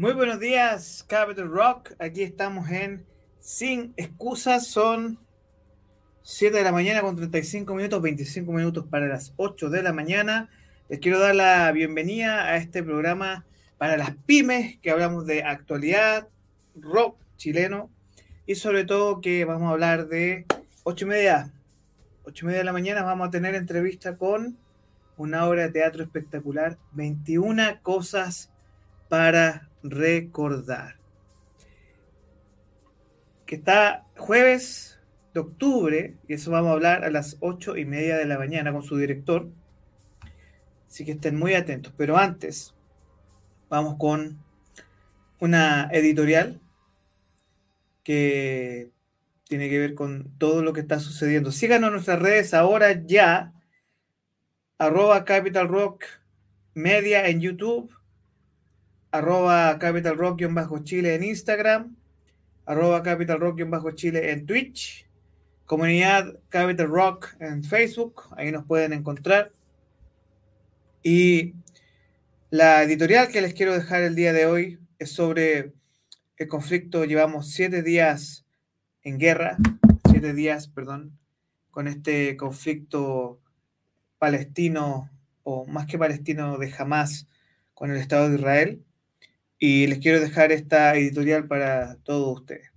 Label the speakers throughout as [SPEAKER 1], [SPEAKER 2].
[SPEAKER 1] Muy buenos días, Capital Rock. Aquí estamos en Sin Excusas. Son 7 de la mañana con 35 minutos, 25 minutos para las 8 de la mañana. Les quiero dar la bienvenida a este programa para las pymes, que hablamos de actualidad, rock chileno y sobre todo que vamos a hablar de 8 y media. 8 y media de la mañana vamos a tener entrevista con una obra de teatro espectacular, 21 cosas para recordar. Que está jueves de octubre, y eso vamos a hablar a las ocho y media de la mañana con su director. Así que estén muy atentos. Pero antes, vamos con una editorial que tiene que ver con todo lo que está sucediendo. Síganos en nuestras redes ahora ya. Arroba Capital Rock Media en YouTube arroba Capital Rock-Chile en Instagram, arroba Capital Rock-Chile en Twitch, comunidad Capital Rock en Facebook, ahí nos pueden encontrar. Y la editorial que les quiero dejar el día de hoy es sobre el conflicto. Llevamos siete días en guerra, siete días, perdón, con este conflicto palestino, o más que palestino, de Hamas con el Estado de Israel. Y les quiero dejar esta editorial para todos ustedes.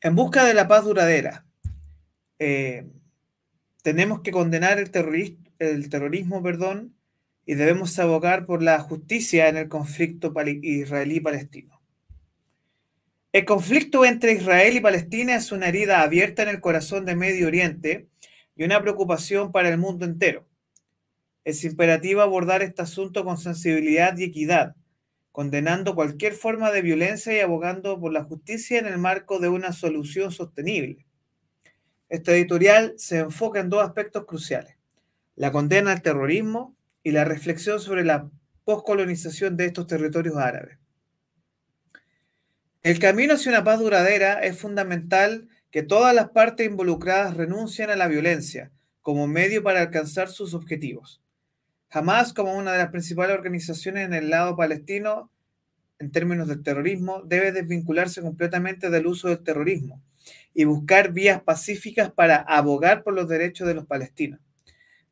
[SPEAKER 1] En busca de la paz duradera, eh, tenemos que condenar el, el terrorismo perdón, y debemos abogar por la justicia en el conflicto israelí-palestino. El conflicto entre Israel y Palestina es una herida abierta en el corazón de Medio Oriente y una preocupación para el mundo entero. Es imperativo abordar este asunto con sensibilidad y equidad, condenando cualquier forma de violencia y abogando por la justicia en el marco de una solución sostenible. Este editorial se enfoca en dos aspectos cruciales, la condena al terrorismo y la reflexión sobre la poscolonización de estos territorios árabes. El camino hacia una paz duradera es fundamental que todas las partes involucradas renuncien a la violencia como medio para alcanzar sus objetivos. Jamás como una de las principales organizaciones en el lado palestino, en términos del terrorismo, debe desvincularse completamente del uso del terrorismo y buscar vías pacíficas para abogar por los derechos de los palestinos.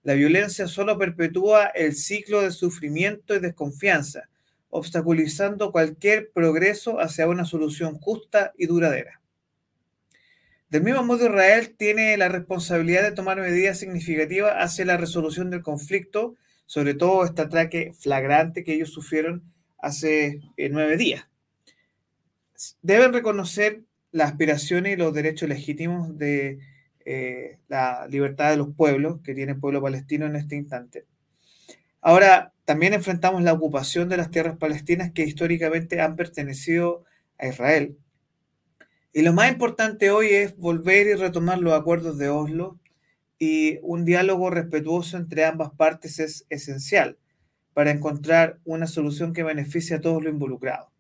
[SPEAKER 1] La violencia solo perpetúa el ciclo de sufrimiento y desconfianza, obstaculizando cualquier progreso hacia una solución justa y duradera. Del mismo modo, Israel tiene la responsabilidad de tomar medidas significativas hacia la resolución del conflicto sobre todo este ataque flagrante que ellos sufrieron hace eh, nueve días. Deben reconocer las aspiraciones y los derechos legítimos de eh, la libertad de los pueblos que tiene el pueblo palestino en este instante. Ahora, también enfrentamos la ocupación de las tierras palestinas que históricamente han pertenecido a Israel. Y lo más importante hoy es volver y retomar los acuerdos de Oslo y un diálogo respetuoso entre ambas partes es esencial para encontrar una solución que beneficie a todos los involucrados.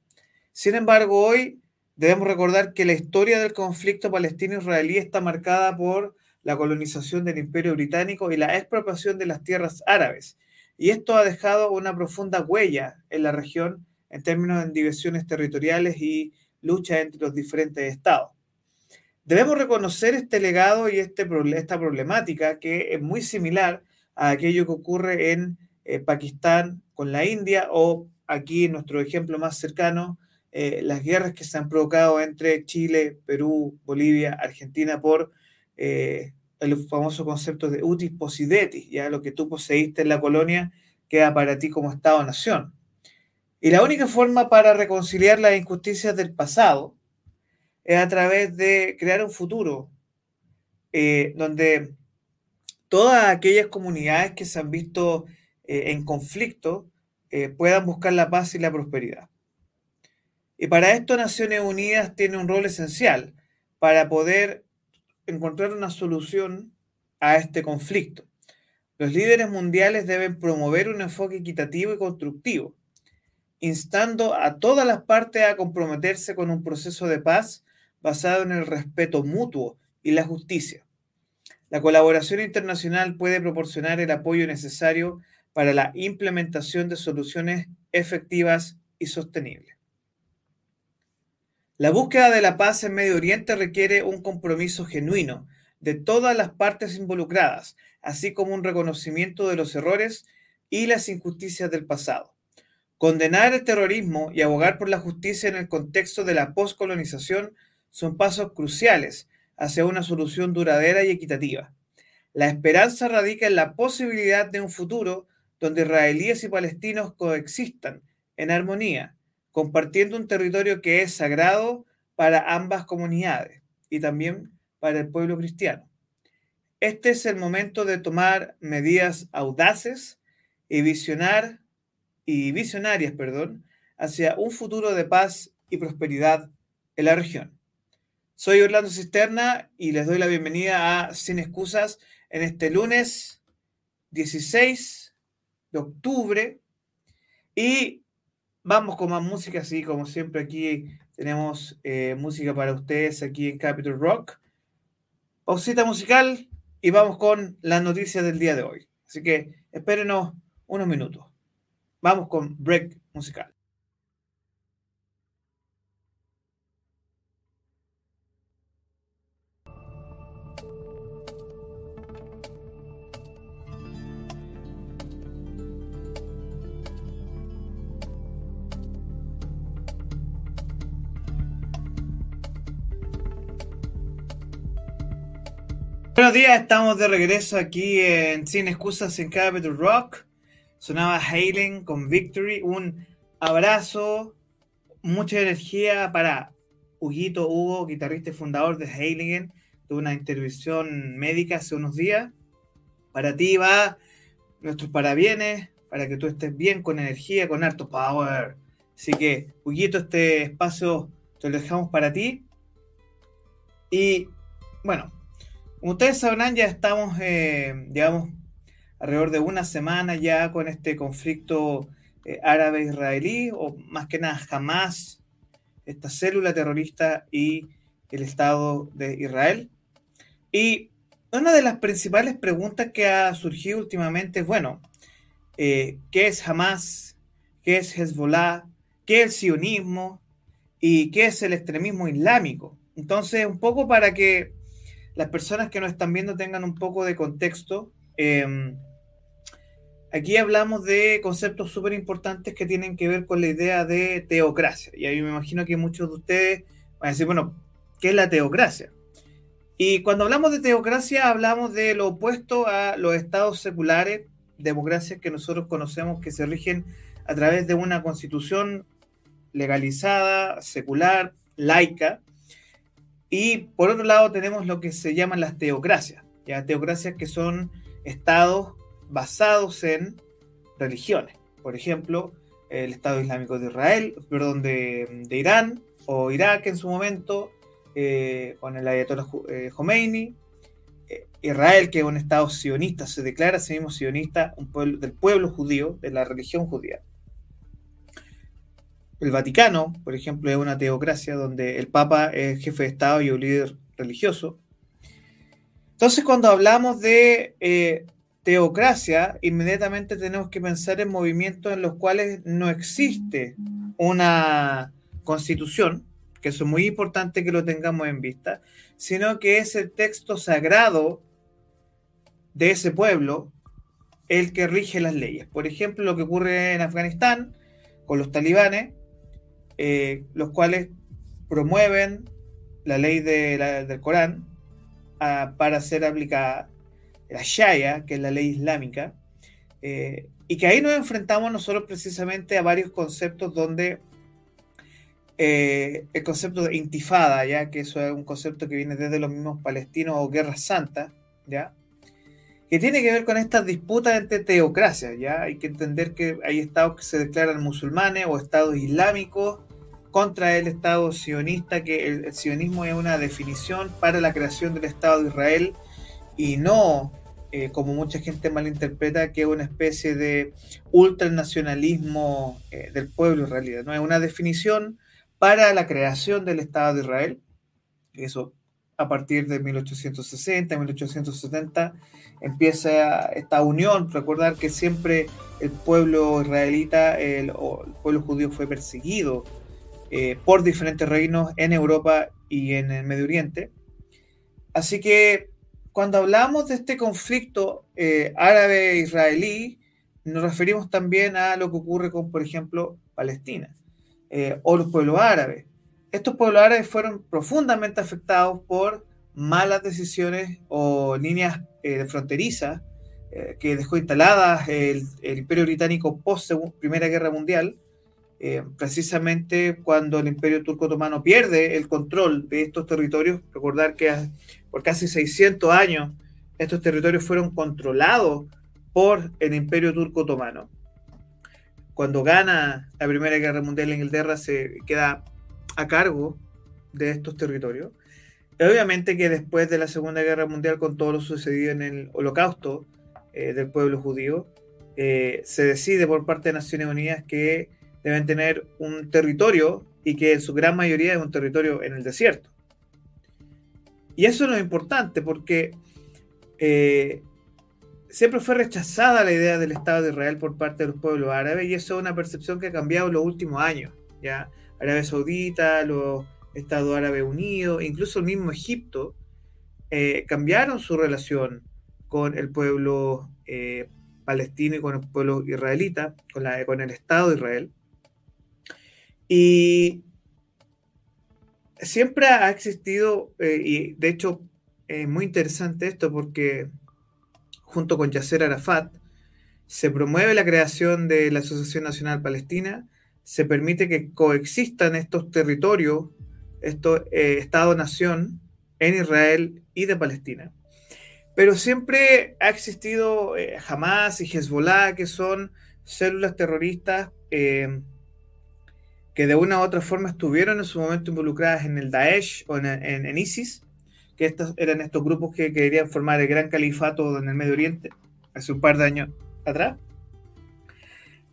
[SPEAKER 1] Sin embargo, hoy debemos recordar que la historia del conflicto palestino-israelí está marcada por la colonización del imperio británico y la expropiación de las tierras árabes. Y esto ha dejado una profunda huella en la región en términos de divisiones territoriales y lucha entre los diferentes estados. Debemos reconocer este legado y este, esta problemática que es muy similar a aquello que ocurre en eh, Pakistán con la India o aquí nuestro ejemplo más cercano, eh, las guerras que se han provocado entre Chile, Perú, Bolivia, Argentina por eh, el famoso concepto de utis possidetis, ya lo que tú poseíste en la colonia queda para ti como Estado-nación. Y la única forma para reconciliar las injusticias del pasado es a través de crear un futuro eh, donde todas aquellas comunidades que se han visto eh, en conflicto eh, puedan buscar la paz y la prosperidad. Y para esto Naciones Unidas tiene un rol esencial para poder encontrar una solución a este conflicto. Los líderes mundiales deben promover un enfoque equitativo y constructivo, instando a todas las partes a comprometerse con un proceso de paz basado en el respeto mutuo y la justicia. La colaboración internacional puede proporcionar el apoyo necesario para la implementación de soluciones efectivas y sostenible. La búsqueda de la paz en Medio Oriente requiere un compromiso genuino de todas las partes involucradas, así como un reconocimiento de los errores y las injusticias del pasado. Condenar el terrorismo y abogar por la justicia en el contexto de la poscolonización son pasos cruciales hacia una solución duradera y equitativa. La esperanza radica en la posibilidad de un futuro donde israelíes y palestinos coexistan en armonía, compartiendo un territorio que es sagrado para ambas comunidades y también para el pueblo cristiano. Este es el momento de tomar medidas audaces y visionar y visionarias, perdón, hacia un futuro de paz y prosperidad en la región. Soy Orlando Cisterna y les doy la bienvenida a Sin Excusas en este lunes 16 de octubre. Y vamos con más música, así como siempre aquí tenemos eh, música para ustedes aquí en Capital Rock. Pausita musical y vamos con las noticias del día de hoy. Así que espérenos unos minutos. Vamos con break musical. Buenos días, estamos de regreso aquí en Sin Excusas en Capital Rock. Sonaba Hailing con Victory. Un abrazo, mucha energía para Huguito Hugo, guitarrista y fundador de Hailing. Tuvo una intervención médica hace unos días. Para ti va nuestros parabienes, para que tú estés bien, con energía, con harto power. Así que, Huguito, este espacio te lo dejamos para ti. Y bueno, como ustedes sabrán, ya estamos, eh, digamos, alrededor de una semana ya con este conflicto eh, árabe-israelí, o más que nada jamás esta célula terrorista y el Estado de Israel. Y una de las principales preguntas que ha surgido últimamente es, bueno, eh, ¿qué es Hamas? ¿Qué es Hezbollah? ¿Qué es el sionismo? ¿Y qué es el extremismo islámico? Entonces, un poco para que las personas que nos están viendo tengan un poco de contexto. Em, aquí hablamos de conceptos súper importantes que tienen que ver con la idea de teocracia. Y ahí me imagino que muchos de ustedes van a decir, bueno, ¿qué es la teocracia? Y cuando hablamos de teocracia, hablamos de lo opuesto a los estados seculares, democracias que nosotros conocemos que se rigen a través de una constitución legalizada, secular, laica, y por otro lado tenemos lo que se llaman las teocracias, ¿ya? teocracias que son estados basados en religiones. Por ejemplo, el Estado Islámico de Israel, perdón, de, Irán o Irak en su momento, eh, con el Ayatollah eh, Khomeini. Eh, Israel, que es un Estado sionista, se declara a sí mismo sionista, un pueblo, del pueblo judío, de la religión judía. El Vaticano, por ejemplo, es una teocracia donde el Papa es jefe de Estado y un líder religioso. Entonces, cuando hablamos de eh, teocracia, inmediatamente tenemos que pensar en movimientos en los cuales no existe una constitución, que eso es muy importante que lo tengamos en vista, sino que es el texto sagrado de ese pueblo el que rige las leyes. Por ejemplo, lo que ocurre en Afganistán con los talibanes, eh, los cuales promueven la ley del Corán ah, para ser aplicada la Shaya, que es la ley islámica, eh, y que ahí nos enfrentamos nosotros precisamente a varios conceptos donde eh, el concepto de intifada, ya que eso es un concepto que viene desde los mismos palestinos o guerra santa, ya, que tiene que ver con estas disputas entre teocracias, ya hay que entender que hay estados que se declaran musulmanes o estados islámicos contra el Estado sionista, que el, sionismo es una definición para la creación del Estado de Israel y no, eh, como mucha gente malinterpreta, que es una especie de ultranacionalismo eh, del pueblo israelí. No es una definición para la creación del Estado de Israel. Eso a partir de 1860, 1870, empieza esta unión. Recordar que siempre el pueblo israelita, el, el pueblo judío fue perseguido eh, por diferentes reinos en Europa y en el Medio Oriente. Así que cuando hablamos de este conflicto eh, árabe-israelí, nos referimos también a lo que ocurre con, por ejemplo, Palestina eh, o los pueblos árabes estos pueblos árabes fueron profundamente afectados por malas decisiones o líneas eh, fronterizas que dejó instaladas el, Imperio Británico post Primera Guerra Mundial, eh, precisamente cuando el Imperio Turco Otomano pierde el control de estos territorios. Recordar que por casi 600 años estos territorios fueron controlados por el Imperio Turco Otomano. Cuando gana la Primera Guerra Mundial, Inglaterra se queda a cargo de estos territorios. Obviamente que después de la Segunda Guerra Mundial, con todo lo sucedido en el holocausto eh, del pueblo judío, eh, se decide por parte de Naciones Unidas que deben tener un territorio y que en su gran mayoría es un territorio en el desierto. Y eso es importante porque eh, siempre fue rechazada la idea del Estado de Israel por parte de los pueblos árabes y eso es una percepción que ha cambiado en los últimos años. ¿ya? Arabia Saudita, los Estados Árabes Unidos, incluso el mismo Egipto, eh, cambiaron su relación con el pueblo eh, palestino y con el pueblo israelita, con, la, con el Estado de Israel. Y siempre ha existido, eh, y de hecho es muy interesante esto porque junto con Yasser Arafat se promueve la creación de la Asociación Nacional Palestina se permite que coexistan estos territorios, estos eh, Estado-nación en Israel y de Palestina. Pero siempre ha existido eh, Hamas y Hezbollah, que son células terroristas que de una u otra forma estuvieron en su momento involucradas en el Daesh o en, ISIS, que estos eran estos grupos que querían formar el gran califato en el Medio Oriente hace un par de años atrás.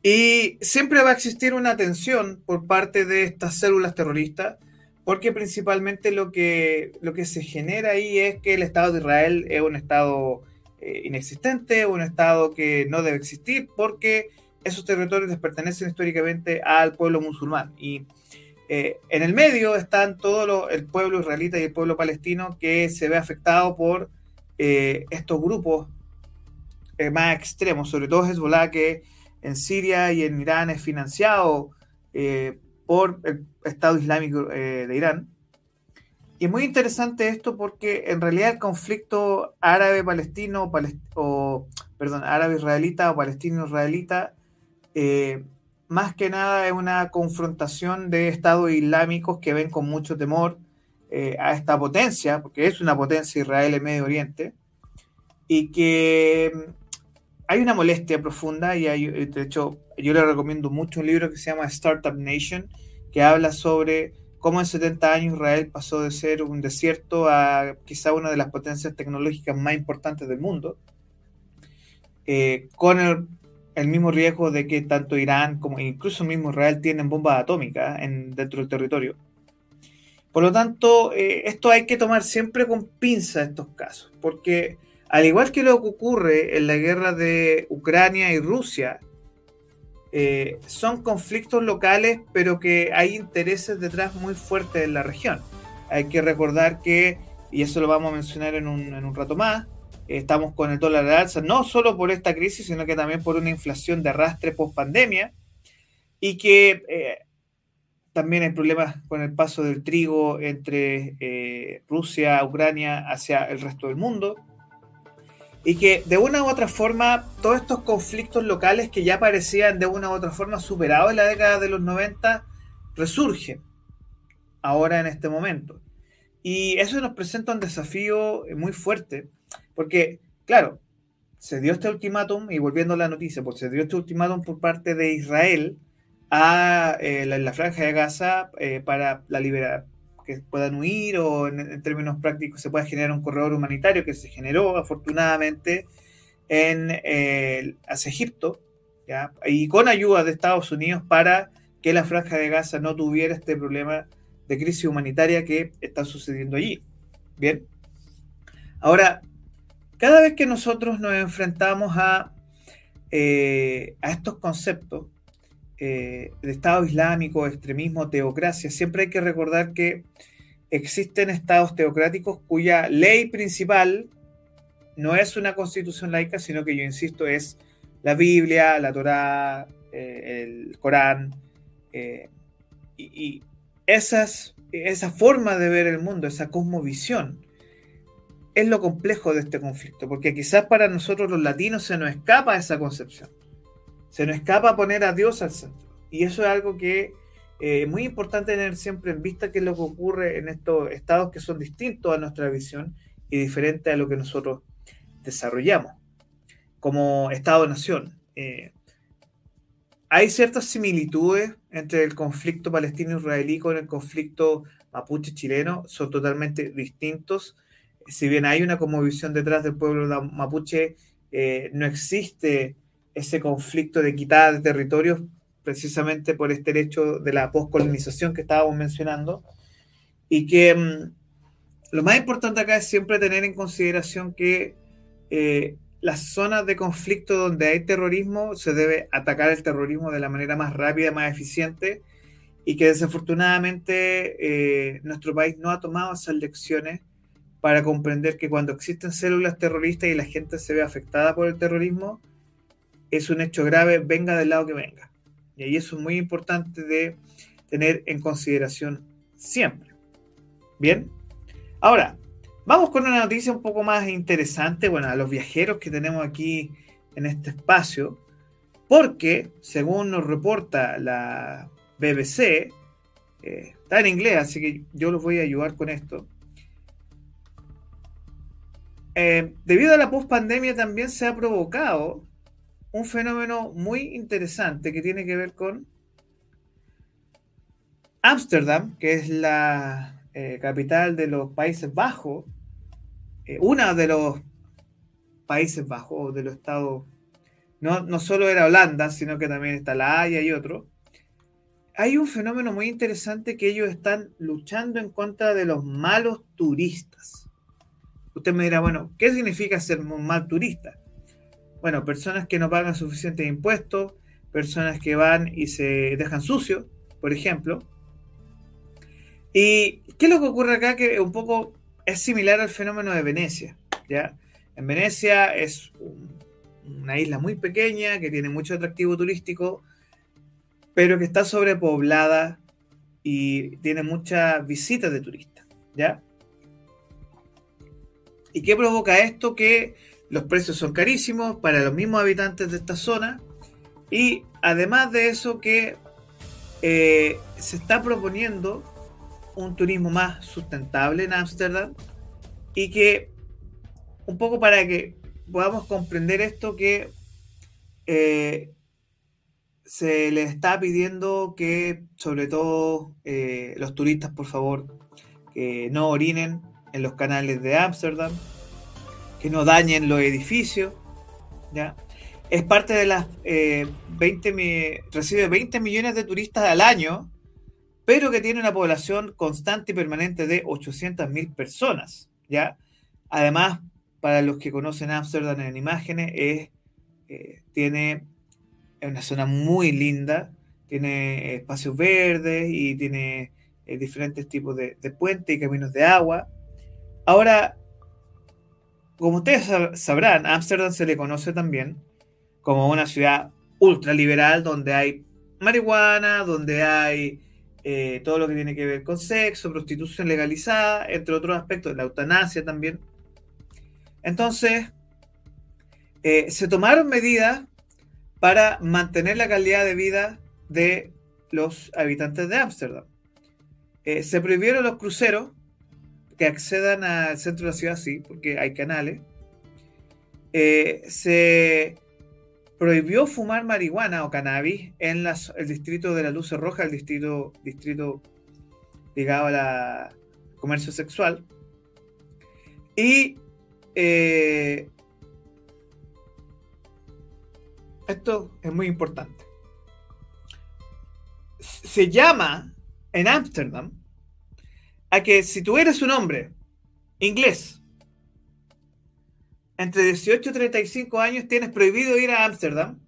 [SPEAKER 1] Y siempre va a existir una tensión por parte de estas células terroristas, porque principalmente lo que, lo que se genera ahí es que el Estado de Israel es un Estado eh, inexistente, un Estado que no debe existir, porque esos territorios les pertenecen históricamente al pueblo musulmán. Y eh, en el medio están todo el pueblo israelita y el pueblo palestino que se ve afectado por eh, estos grupos más extremos, sobre todo Hezbollah, que en Siria y en Irán es financiado eh, por el Estado Islámico eh, de Irán. Y es muy interesante esto porque en realidad el conflicto árabe-palestino o, perdón, árabe-israelita o palestino-israelita eh, más que nada es una confrontación de estados islámicos que ven con mucho temor a esta potencia, porque es una potencia Israel en Medio Oriente, y que hay una molestia profunda y hay, de hecho, yo le recomiendo mucho un libro que se llama Startup Nation, que habla sobre cómo en 70 años Israel pasó de ser un desierto a quizá una de las potencias tecnológicas más importantes del mundo, eh, con el, mismo riesgo de que tanto Irán como incluso el mismo Israel tienen bombas atómicas en, dentro del territorio. Por lo tanto, eh, esto hay que tomar siempre con pinza estos casos, porque al igual que lo que ocurre en la guerra de Ucrania y Rusia, eh, son conflictos locales, pero que hay intereses detrás muy fuertes en la región. Hay que recordar que, y eso lo vamos a mencionar en un, rato más, estamos con el dólar de alza, no solo por esta crisis, sino que también por una inflación de arrastre post pandemia, y que eh, también hay problemas con el paso del trigo entre eh, Rusia, Ucrania hacia el resto del mundo y que de una u otra forma todos estos conflictos locales que ya parecían de una u otra forma superados en la década de los 90 resurgen ahora en este momento. Y eso nos presenta un desafío muy fuerte, porque, claro, se dio este ultimátum, y volviendo a la noticia, pues se dio este ultimátum por parte de Israel a eh, la, franja de Gaza eh, para la liberación que puedan huir o en, términos prácticos se pueda generar un corredor humanitario que se generó afortunadamente en, eh, hacia Egipto y con ayuda de Estados Unidos para que la franja de Gaza no tuviera este problema de crisis humanitaria que está sucediendo allí. Bien. Ahora, cada vez que nosotros nos enfrentamos a, eh, a estos conceptos eh, de Estado Islámico, extremismo, teocracia, siempre hay que recordar que existen estados teocráticos cuya ley principal no es una constitución laica, sino que yo insisto, es la Biblia, la Torá, eh, el Corán, y, y esa forma de ver el mundo, esa cosmovisión, es lo complejo de este conflicto, porque quizás para nosotros los latinos se nos escapa esa concepción, se nos escapa poner a Dios al centro. Y eso es algo que es eh, muy importante tener siempre en vista, que es lo que ocurre en estos estados que son distintos a nuestra visión y diferentes a lo que nosotros desarrollamos como Estado-nación. Eh, hay ciertas similitudes entre el conflicto palestino-israelí con el conflicto mapuche-chileno, son totalmente distintos si bien hay una visión detrás del pueblo mapuche, eh, no existe ese conflicto de quitada de territorios precisamente por este hecho de la poscolonización que estábamos mencionando. Y que mm, lo más importante acá es siempre tener en consideración que eh, las zonas de conflicto donde hay terrorismo se debe atacar el terrorismo de la manera más rápida, más eficiente, y que desafortunadamente eh, nuestro país no ha tomado esas lecciones para comprender que cuando existen células terroristas y la gente se ve afectada por el terrorismo, es un hecho grave, venga del lado que venga. Y ahí eso es muy importante de tener en consideración siempre. Bien, ahora vamos con una noticia un poco más interesante, bueno, a los viajeros que tenemos aquí en este espacio, porque según nos reporta la BBC, eh, está en inglés, así que yo los voy a ayudar con esto. Eh, debido a la pospandemia también se ha provocado un fenómeno muy interesante que tiene que ver con Ámsterdam, que es la eh, capital de los Países Bajos, eh, una de los Países Bajos, de los estados, no, no solo era Holanda, sino que también está La Haya y otro. Hay un fenómeno muy interesante que ellos están luchando en contra de los malos turistas. Usted me dirá, bueno, ¿qué significa ser un mal turista? Bueno, personas que no pagan suficientes impuestos, personas que van y se dejan sucios, por ejemplo. ¿Y qué es lo que ocurre acá? Que un poco es similar al fenómeno de Venecia. ¿ya? En Venecia es una isla muy pequeña que tiene mucho atractivo turístico, pero que está sobrepoblada y tiene muchas visitas de turistas. ¿ya? ¿Y qué provoca esto? Que los precios son carísimos para los mismos habitantes de esta zona y además de eso que eh, se está proponiendo un turismo más sustentable en Ámsterdam y que un poco para que podamos comprender esto que eh, se le está pidiendo que sobre todo eh, los turistas por favor que no orinen en los canales de Ámsterdam, que no dañen los edificios. ¿ya? Es parte de las 20, eh, recibe 20 millones de turistas al año, pero que tiene una población constante y permanente de 800 mil personas. ¿ya? Además, para los que conocen Ámsterdam en imágenes, es, eh, tiene una zona muy linda, tiene espacios verdes y tiene eh, diferentes tipos de, de puentes y caminos de agua. Ahora, como ustedes sabrán, Ámsterdam se le conoce también como una ciudad ultraliberal donde hay marihuana, donde hay eh, todo lo que tiene que ver con sexo, prostitución legalizada, entre otros aspectos, la eutanasia también. Entonces, eh, se tomaron medidas para mantener la calidad de vida de los habitantes de Ámsterdam. Eh, se prohibieron los cruceros que accedan al centro de la ciudad, sí, porque hay canales. Eh, se prohibió fumar marihuana o cannabis en el distrito de la Luz Roja, el distrito, distrito ligado al comercio sexual. Y eh, esto es muy importante. Se llama en Ámsterdam a que si tú eres un hombre inglés, entre 18 y 35 años tienes prohibido ir a Ámsterdam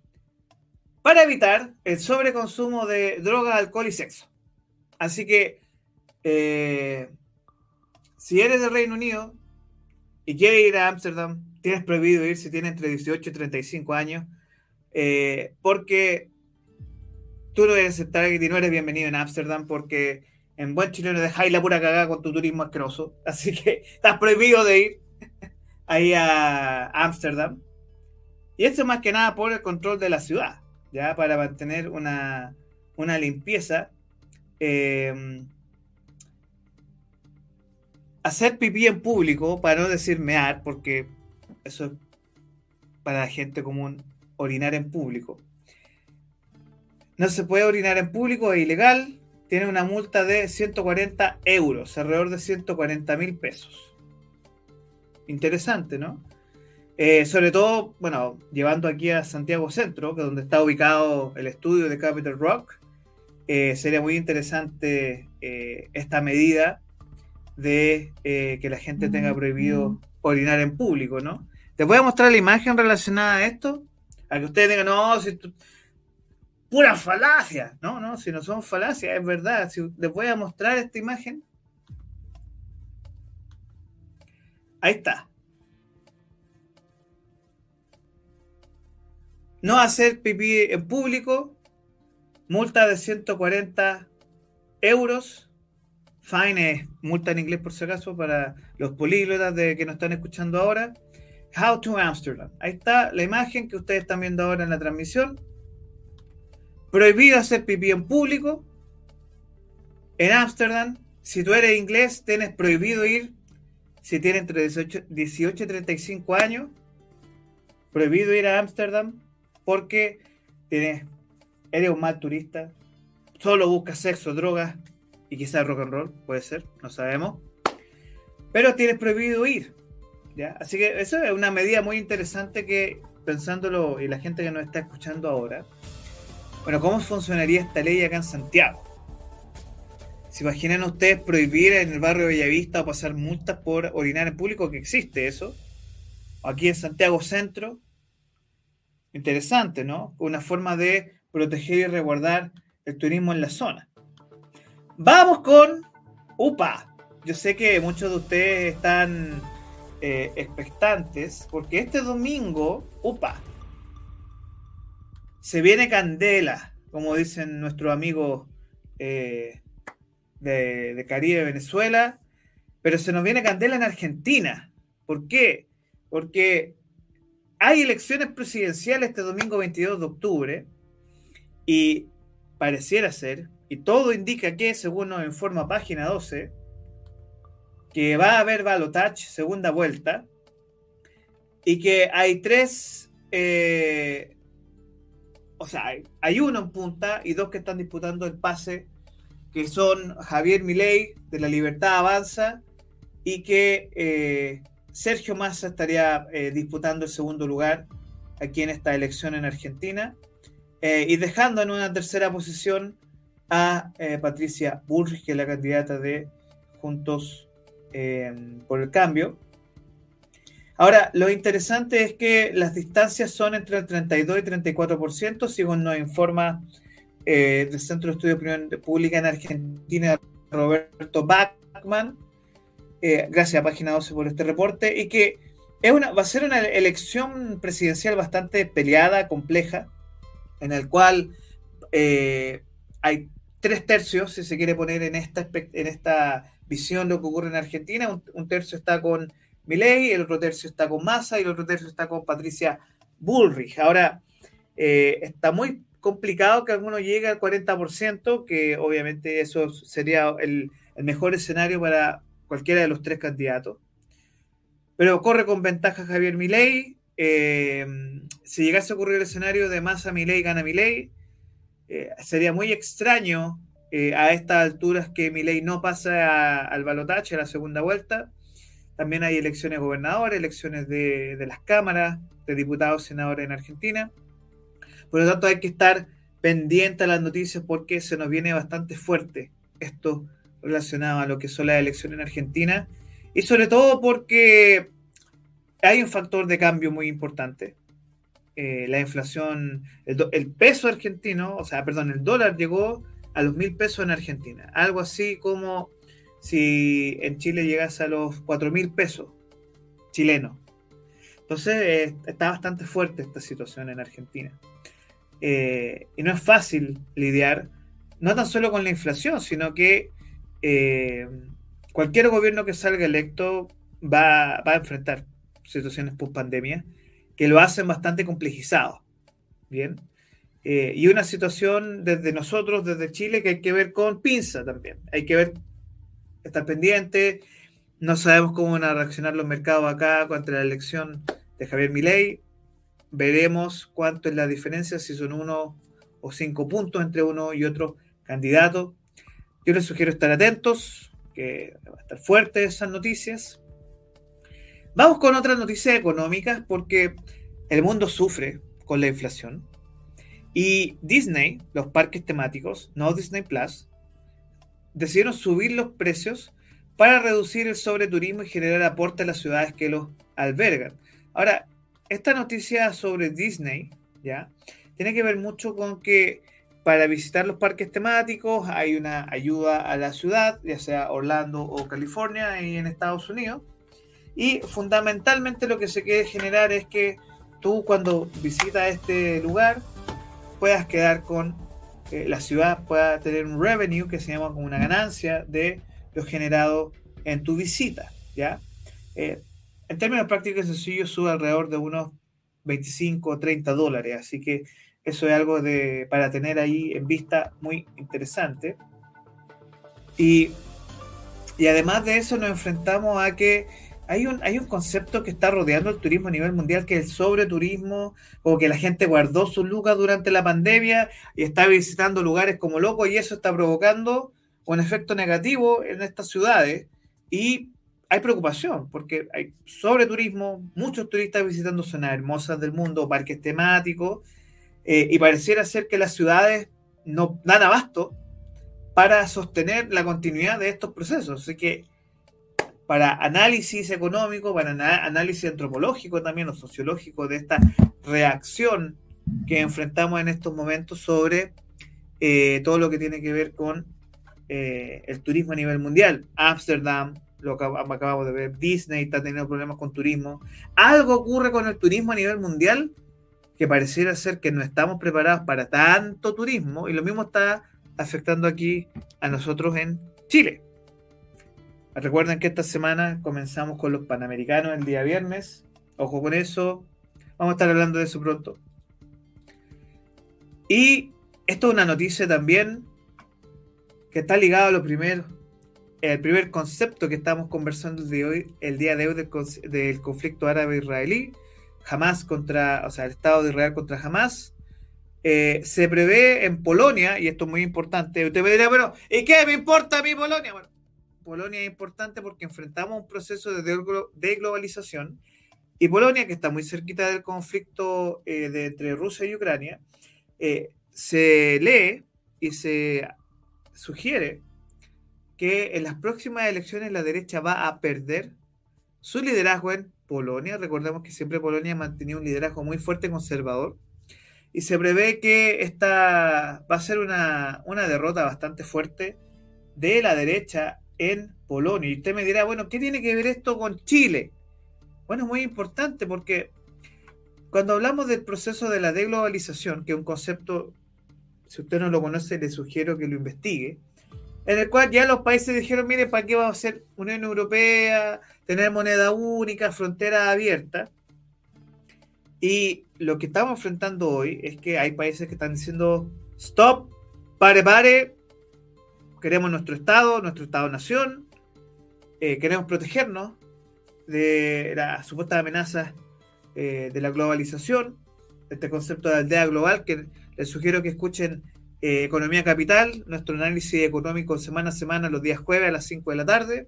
[SPEAKER 1] para evitar el sobreconsumo de droga, alcohol y sexo. Así que eh, si eres del Reino Unido y quieres ir a Ámsterdam, tienes prohibido ir si tienes entre 18 y 35 años, eh, porque tú no eres no eres bienvenido en Ámsterdam porque en buen chileno dejáis la pura cagada con tu turismo asqueroso. Así que estás prohibido de ir ahí a Ámsterdam. Y esto más que nada por el control de la ciudad, ya para mantener una, limpieza. Eh, hacer pipí en público, para no decir mear, porque eso es para la gente común, orinar en público. No se puede orinar en público, es ilegal. Tiene una multa de 140 euros, alrededor de 140 mil pesos. Interesante, ¿no? Eh, sobre todo, bueno, llevando aquí a Santiago Centro, que es donde está ubicado el estudio de Capital Rock, eh, sería muy interesante eh, esta medida de que la gente tenga prohibido orinar en público, ¿no? Te voy a mostrar la imagen relacionada a esto, a que ustedes digan, no, si pura falacia. No, no, si no son falacias, es verdad. Si les voy a mostrar esta imagen. Ahí está. No hacer pipí en público, multa de 140 euros. Fine es multa en inglés por si acaso para los políglotas de que nos están escuchando ahora. How to Amsterdam. Ahí está la imagen que ustedes están viendo ahora en la transmisión. Prohibido hacer pipí en público. En Ámsterdam, si tú eres inglés, tienes prohibido ir. Si tienes entre 18, y 35 años, prohibido ir a Ámsterdam porque tienes, eres un mal turista, solo buscas sexo, drogas y quizás rock and roll, puede ser, no sabemos. Pero tienes prohibido ir. ¿ya? Así que eso es una medida muy interesante que, pensándolo, y la gente que nos está escuchando ahora, bueno, ¿cómo funcionaría esta ley acá en Santiago? ¿Se imaginan ustedes prohibir en el barrio Bellavista o pasar multas por orinar en público? Que existe eso. Aquí en Santiago Centro. Interesante, ¿no? Una forma de proteger y resguardar el turismo en la zona. Vamos con UPA. Yo sé que muchos de ustedes están eh, expectantes porque este domingo, UPA, se viene candela, como dicen nuestros amigos eh, de, Caribe, Venezuela, pero se nos viene candela en Argentina. ¿Por qué? Porque hay elecciones presidenciales este domingo 22 de octubre y pareciera ser, y todo indica que, según nos informa página 12, que va a haber balotage, segunda vuelta, y que hay tres eh, o sea, hay, uno en punta y dos que están disputando el pase, que son Javier Milei de la Libertad Avanza y que eh, Sergio Massa estaría eh, disputando el segundo lugar aquí en esta elección en Argentina eh, y dejando en una tercera posición a Patricia Bullrich, que es la candidata de Juntos por el Cambio. Ahora, lo interesante es que las distancias son entre el 32 y 34%, según nos informa eh, del Centro de Estudio de Opinión Pública en Argentina, Roberto Bachman. Eh, gracias a Página 12 por este reporte. Y que es una, va a ser una elección presidencial bastante peleada, compleja, en el cual eh, hay tres tercios, si se quiere poner en esta, en esta visión lo que ocurre en Argentina. un tercio está con Milei, el otro tercio está con Massa y el otro tercio está con Patricia Bullrich. Ahora, eh, está muy complicado que alguno llegue al 40%, que obviamente eso sería el, mejor escenario para cualquiera de los tres candidatos. Pero corre con ventaja Javier Milei. Eh, si llegase a ocurrir el escenario de Massa Milei gana Milei, eh, sería muy extraño a estas alturas que Milei no pasa al balotaje, a la segunda vuelta. También hay elecciones gobernadores, elecciones de, las cámaras, de diputados, senadores en Argentina. Por lo tanto, hay que estar pendiente a las noticias porque se nos viene bastante fuerte esto relacionado a lo que son las elecciones en Argentina Y sobre todo porque hay un factor de cambio muy importante. Eh, la inflación, el, peso argentino, o sea, perdón, el dólar llegó a los mil pesos en Argentina. Algo así como si en Chile llegase a los cuatro mil pesos chilenos. Entonces eh, está bastante fuerte esta situación en Argentina. Eh, y no es fácil lidiar, no tan solo con la inflación, sino que cualquier gobierno que salga electo va, va a enfrentar situaciones post pandemia que lo hacen bastante complejizado. Bien. Eh, y una situación desde nosotros, desde Chile, que hay que ver con pinza también. Hay que ver, estar pendiente. No sabemos cómo van a reaccionar los mercados acá contra la elección de Javier Milei. Veremos cuánto es la diferencia, si son uno o cinco puntos entre uno y otro candidato. Yo les sugiero estar atentos, que va a estar fuerte esas noticias. Vamos con otras noticias económicas porque el mundo sufre con la inflación y Disney, los parques temáticos, no Disney Plus, decidieron subir los precios para reducir el sobreturismo y generar aporte a las ciudades que los albergan. Ahora, esta noticia sobre Disney, ¿ya? Tiene que ver mucho con que para visitar los parques temáticos hay una ayuda a la ciudad, ya sea Orlando o California y en Estados Unidos, y fundamentalmente lo que se quiere generar es que tú cuando visitas este lugar puedas quedar con la ciudad, pueda tener un revenue que se llama como una ganancia de lo generado en tu visita. ¿ya? Eh, en términos prácticos sencillos sube alrededor de unos 25 o 30 dólares, así que eso es algo de, para tener ahí en vista muy interesante. Y, y además de eso nos enfrentamos a que hay un, hay un concepto que está rodeando el turismo a nivel mundial que es el sobreturismo, o que la gente guardó sus lucas durante la pandemia y está visitando lugares como loco y eso está provocando un efecto negativo en estas ciudades y hay preocupación porque hay sobreturismo, muchos turistas visitando zonas hermosas del mundo, parques temáticos eh, y pareciera ser que las ciudades no dan abasto para sostener la continuidad de estos procesos. Así que para análisis económico, para análisis antropológico también o sociológico de esta reacción que enfrentamos en estos momentos sobre eh, todo lo que tiene que ver con eh, el turismo a nivel mundial. Ámsterdam, lo que acabamos de ver, Disney está teniendo problemas con turismo. Algo ocurre con el turismo a nivel mundial que pareciera ser que no estamos preparados para tanto turismo y lo mismo está afectando aquí a nosotros en Chile. Recuerden que esta semana comenzamos con los Panamericanos el día viernes. Ojo con eso. Vamos a estar hablando de eso pronto. Y esto es una noticia también que está ligada a lo primero. El primer concepto que estamos conversando de hoy, el día de hoy del, conflicto árabe-israelí, Hamas contra, o sea, el Estado de Israel contra Hamas, eh, se prevé en Polonia, y esto es muy importante. Usted me dirá, bueno, ¿y qué me importa a mí Polonia? Bueno, Polonia es importante porque enfrentamos un proceso de globalización y Polonia, que está muy cerquita del conflicto eh, entre Rusia y Ucrania, eh, se lee y se sugiere que en las próximas elecciones la derecha va a perder su liderazgo en Polonia. Recordemos que siempre Polonia ha mantenido un liderazgo muy fuerte conservador. Y se prevé que esta va a ser una, una derrota bastante fuerte de la derecha en Polonia. Y usted me dirá, bueno, ¿qué tiene que ver esto con Chile? Bueno, es muy importante porque cuando hablamos del proceso de la deglobalización, que es un concepto, si usted no lo conoce, le sugiero que lo investigue, en el cual ya los países dijeron, mire, ¿para qué va a ser Unión Europea, tener moneda única, frontera abierta? Y lo que estamos enfrentando hoy es que hay países que están diciendo, stop, pare, pare, queremos nuestro Estado, nuestro Estado-nación, eh, queremos protegernos de las supuestas amenazas eh, de la globalización, este concepto de aldea global, que les sugiero que escuchen eh, Economía Capital, nuestro análisis económico semana a semana, los días jueves a las 5 de la tarde,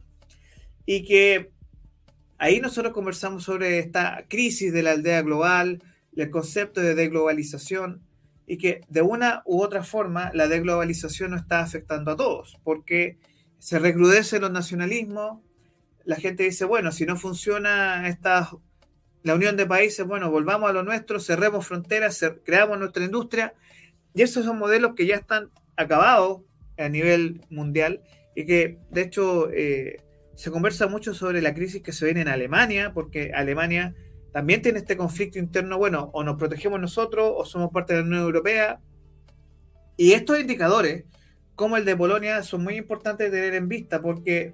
[SPEAKER 1] y que ahí nosotros conversamos sobre esta crisis de la aldea global, el concepto de deglobalización, y que de una u otra forma la deglobalización no está afectando a todos, porque se recrudecen los nacionalismos, la gente dice, bueno, si no funciona esta, la unión de países, bueno, volvamos a lo nuestro, cerremos fronteras, creamos nuestra industria. Y esos son modelos que ya están acabados a nivel mundial y que, de hecho, eh, se conversa mucho sobre la crisis que se viene en Alemania, porque Alemania también tiene este conflicto interno, bueno, o nos protegemos nosotros o somos parte de la Unión Europea. Y estos indicadores, como el de Polonia, son muy importantes de tener en vista porque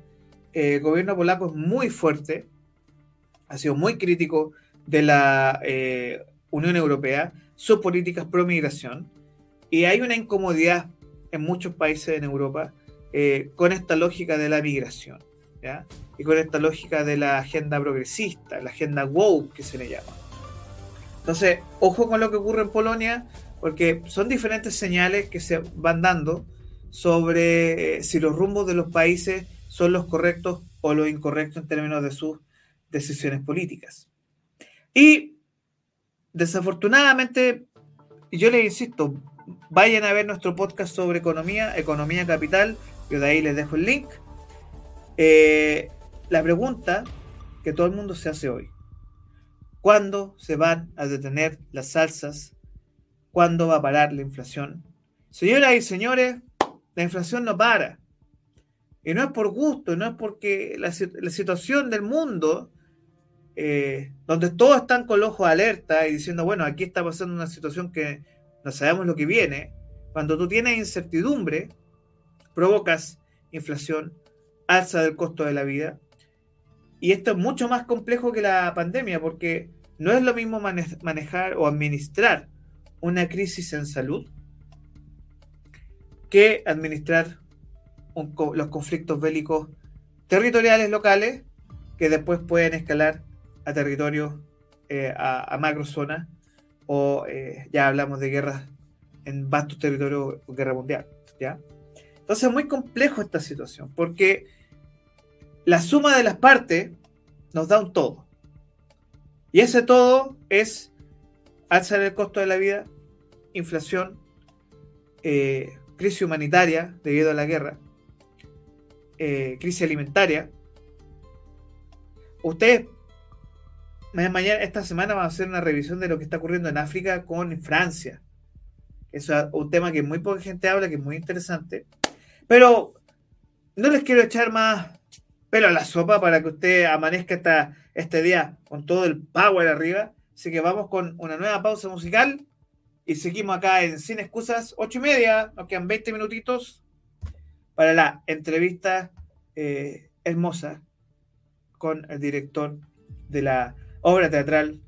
[SPEAKER 1] eh, el gobierno polaco es muy fuerte, ha sido muy crítico de la eh, Unión Europea, sus políticas pro migración, y hay una incomodidad en muchos países en Europa eh, con esta lógica de la migración, ¿ya? y con esta lógica de la agenda progresista, la agenda woke que se le llama. Entonces, ojo con lo que ocurre en Polonia, porque son diferentes señales que se van dando sobre si los rumbos de los países son los correctos o los incorrectos en términos de sus decisiones políticas. Y desafortunadamente, yo les insisto, vayan a ver nuestro podcast sobre economía, economía capital, yo de ahí les dejo el link. Eh, la pregunta que todo el mundo se hace hoy, ¿cuándo se van a detener las salsas? ¿Cuándo va a parar la inflación? Señoras y señores, la inflación no para. Y no es por gusto, no es porque la, situación del mundo, eh, donde todos están con los ojos alerta y diciendo, bueno, aquí está pasando una situación que no sabemos lo que viene, cuando tú tienes incertidumbre, provocas inflación, alza del costo de la vida. Y esto es mucho más complejo que la pandemia, porque no es lo mismo manejar o administrar una crisis en salud que administrar los conflictos bélicos territoriales locales que después pueden escalar a territorios, eh, a, a macrozonas, o eh, ya hablamos de guerras en vastos territorios, guerra mundial, ¿ya? Entonces es muy complejo esta situación, porque la suma de las partes nos da un todo. Y ese todo es alza del costo de la vida, inflación, eh, crisis humanitaria debido a la guerra, eh, crisis alimentaria. Ustedes, mañana, esta semana vamos a hacer una revisión de lo que está ocurriendo en África con Francia. Eso es un tema que muy poca gente habla, que es muy interesante. Pero no les quiero echar más pelo a la sopa para que usted amanezca esta, este día con todo el power arriba. Así que vamos con una nueva pausa musical y seguimos acá en Sin Excusas, ocho y media. Nos quedan 20 minutitos para la entrevista eh, hermosa con el director de la obra teatral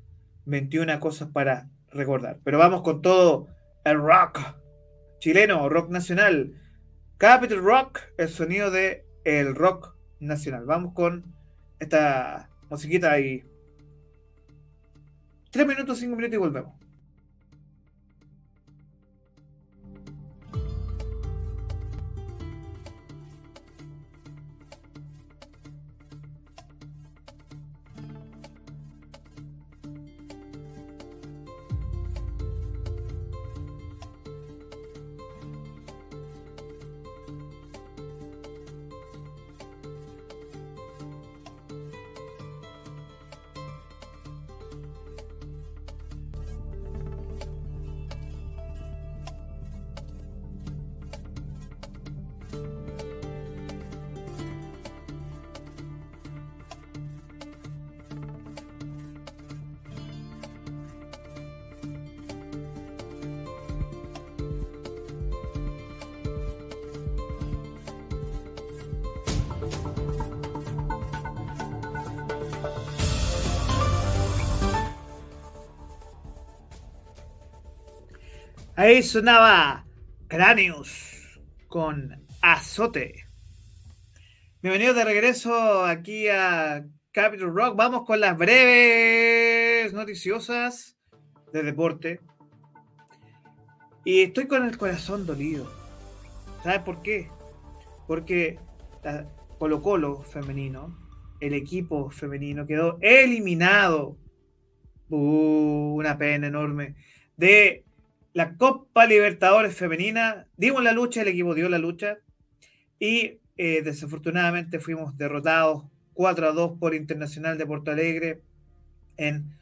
[SPEAKER 1] 21 cosas para recordar. Pero vamos con todo el rock chileno, rock nacional. Capital Rock, el sonido de el rock nacional. Vamos con esta musiquita ahí. Tres minutos, cinco minutos y volvemos. Ahí sonaba Cráneos con Azote. Bienvenidos de regreso aquí a Capital Rock. Vamos con las breves noticiosas de deporte. Y estoy con el corazón dolido. ¿Sabes por qué? Porque Colo Colo femenino, el equipo femenino, quedó eliminado. Uh, una pena enorme. De la Copa Libertadores Femenina, dimos la lucha, el equipo dio la lucha y eh, desafortunadamente fuimos derrotados 4 a 2 por Internacional de Porto Alegre en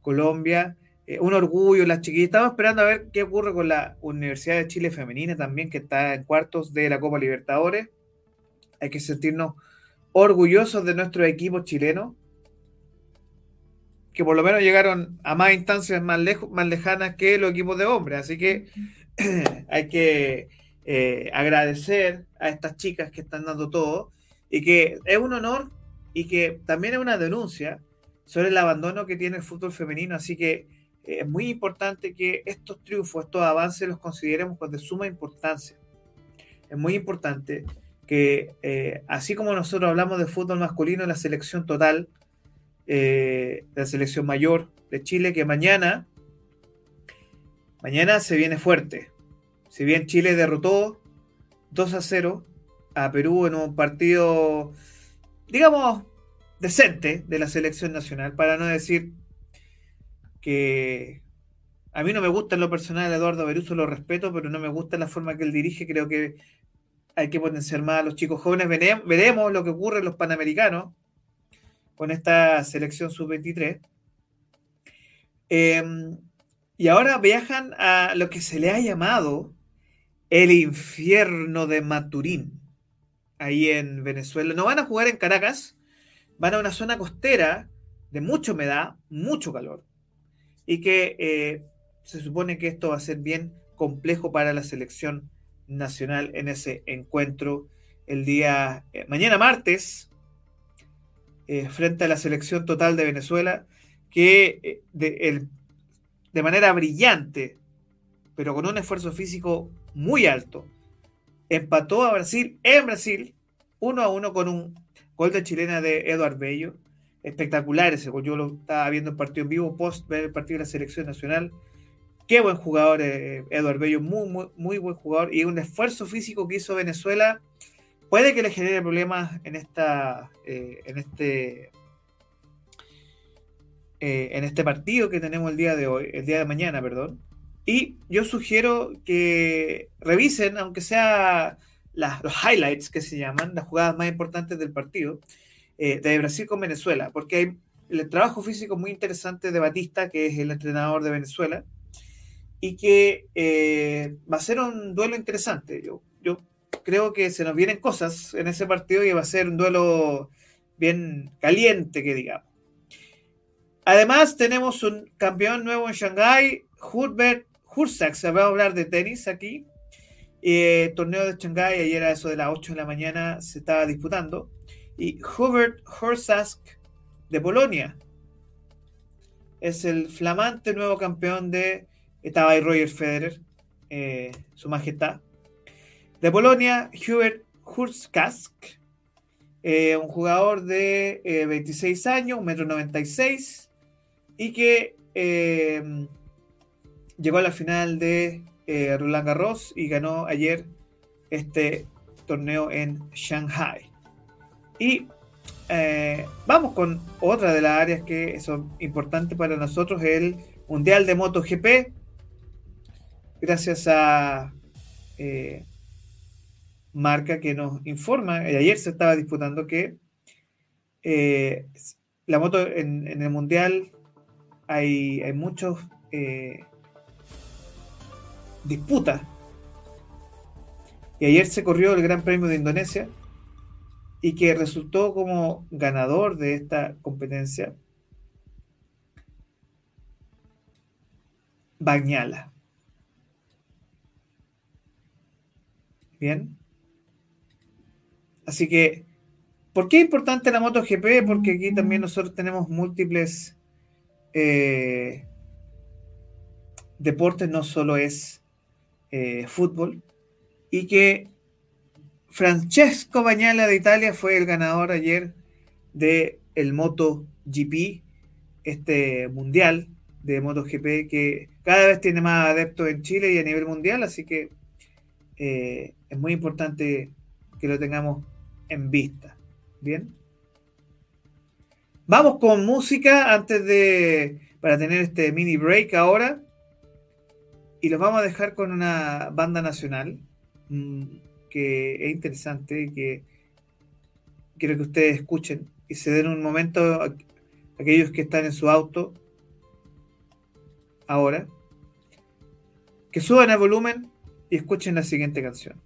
[SPEAKER 1] Colombia. Eh, un orgullo, las chiquillas. Estamos esperando a ver qué ocurre con la Universidad de Chile Femenina también, que está en cuartos de la Copa Libertadores. Hay que sentirnos orgullosos de nuestros equipos chilenos, que por lo menos llegaron a más instancias más, lejos, más lejanas que los equipos de hombres. Así que hay que eh, agradecer a estas chicas que están dando todo y que es un honor y que también es una denuncia sobre el abandono que tiene el fútbol femenino. Así que eh, es muy importante que estos triunfos, estos avances los consideremos con de suma importancia. Es muy importante que eh, así como nosotros hablamos de fútbol masculino, la selección total, eh, la selección mayor de Chile, que mañana, mañana se viene fuerte. Si bien Chile derrotó 2 a 0 a Perú en un partido, digamos, decente de la selección nacional, para no decir que a mí no me gusta en lo personal Eduardo Beruso, lo respeto, pero no me gusta la forma que él dirige, creo que hay que potenciar más a los chicos jóvenes, veremos lo que ocurre en los Panamericanos con esta selección sub-23. Em, y ahora viajan a lo que se le ha llamado el infierno de Maturín, ahí en Venezuela. No van a jugar en Caracas, van a una zona costera de mucha humedad, mucho calor y que eh, se supone que esto va a ser bien complejo para la selección nacional en ese encuentro el día eh, mañana martes eh, frente a la selección total de Venezuela que de, de manera brillante pero con un esfuerzo físico muy alto empató a Brasil en Brasil uno a uno con un gol de chilena de Eduard Bello espectacular ese Yo lo estaba viendo el partido en vivo, post ver el partido de la selección nacional. Qué buen jugador, eh, Eduardo Bello, muy, muy, muy buen jugador. Y un esfuerzo físico que hizo Venezuela puede que le genere problemas en esta. Eh, en este. Eh, en este partido que tenemos el día de hoy, el día de mañana, perdón. Y yo sugiero que revisen, aunque sea los highlights que se llaman, las jugadas más importantes del partido eh, de Brasil con Venezuela, porque hay el trabajo físico muy interesante de Batista, que es el entrenador de Venezuela, y que va a ser un duelo interesante. Yo creo que se nos vienen cosas en ese partido y va a ser un duelo bien caliente, que digamos. Además, tenemos un campeón nuevo en Shanghái, Hurbert Hursak, se va a hablar de tenis aquí. Eh, torneo de Shanghái, ayer a eso de las 8 de la mañana se estaba disputando y Hubert Horsask de Polonia. Es el flamante nuevo campeón de. Estaba ahí Roger Federer, eh, su majestad. De Polonia, Hubert Horsask, eh, un jugador de 26 eh, años, 1,96 m, y que llegó a la final de Roland Garros y ganó ayer este torneo en Shanghai. Y eh, vamos con otra de las áreas que son importantes para nosotros, el Mundial de MotoGP. Gracias a eh, Marca que nos informa, y ayer se estaba disputando que eh, la moto en, el Mundial hay, hay muchos disputas. Y ayer se corrió el Gran Premio de Indonesia y que resultó como ganador de esta competencia, Bañala. Bien. Así que, ¿por qué es importante la MotoGP? Porque aquí también nosotros tenemos múltiples eh, deportes, no solo es eh, fútbol, y que Francesco Bañala de Italia fue el ganador ayer de el MotoGP, este mundial de MotoGP que cada vez tiene más adeptos en Chile y a nivel mundial, así que eh, es muy importante que lo tengamos en vista. Bien. Vamos con música antes de para tener este mini break ahora y los vamos a dejar con una banda nacional. Mm, que es interesante que quiero que ustedes escuchen y se den un momento aquellos que están en su auto ahora, que suban el volumen y escuchen la siguiente canción.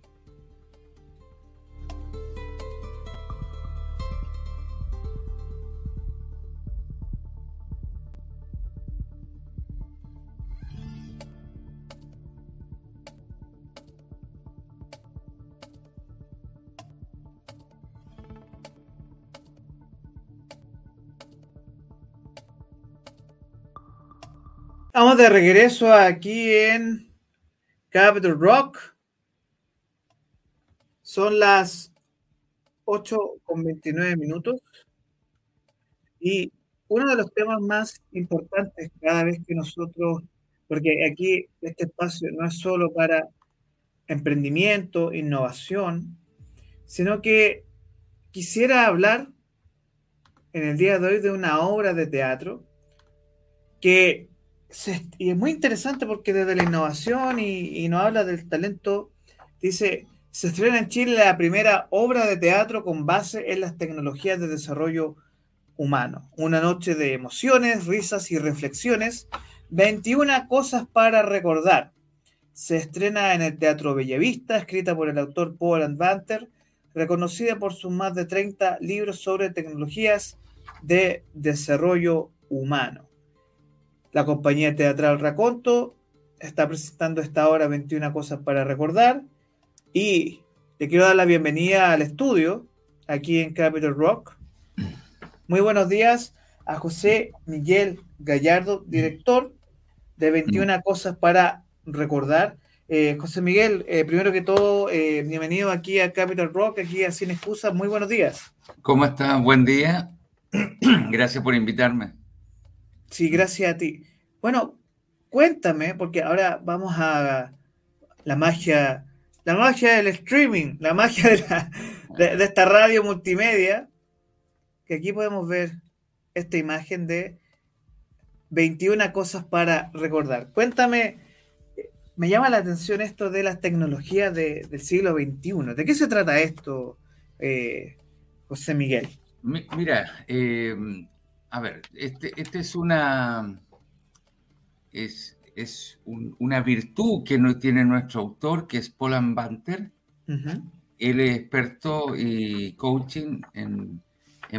[SPEAKER 1] Estamos de regreso aquí en Capital Rock. Son las 8 con 29 minutos. Y uno de los temas más importantes cada vez que nosotros, porque aquí este espacio no es solo para emprendimiento, innovación, sino que quisiera hablar en el día de hoy de una obra de teatro que y es muy interesante porque desde la innovación y, nos habla del talento, dice, se estrena en Chile la primera obra de teatro con base en las tecnologías de desarrollo humano. Una noche de emociones, risas y reflexiones. 21 cosas para recordar. Se estrena en el Teatro Bellavista, escrita por el autor Paul Andvanter, reconocida por sus más de 30 libros sobre tecnologías de desarrollo humano. La compañía teatral Raconto está presentando esta hora 21 cosas para recordar y le quiero dar la bienvenida al estudio aquí en Capital Rock. Muy buenos días a José Miguel Gallardo, director de 21 cosas para recordar. Eh, José Miguel, eh, primero que todo, eh, bienvenido aquí a Capital Rock, aquí a Sin Excusa. Muy buenos días.
[SPEAKER 2] ¿Cómo estás? Buen día. Gracias por invitarme.
[SPEAKER 1] Sí, gracias a ti. Bueno, cuéntame, porque ahora vamos a la magia, la magia del streaming, la magia de, de, esta radio multimedia, que aquí podemos ver esta imagen de 21 cosas para recordar. Cuéntame, me llama la atención esto de las tecnologías del siglo XXI. ¿De qué se trata esto, eh, José Miguel?
[SPEAKER 2] Mira, eh, a ver, este, este, es una es, una virtud que no tiene nuestro autor, que es Paul Banter. Él es experto y coaching en,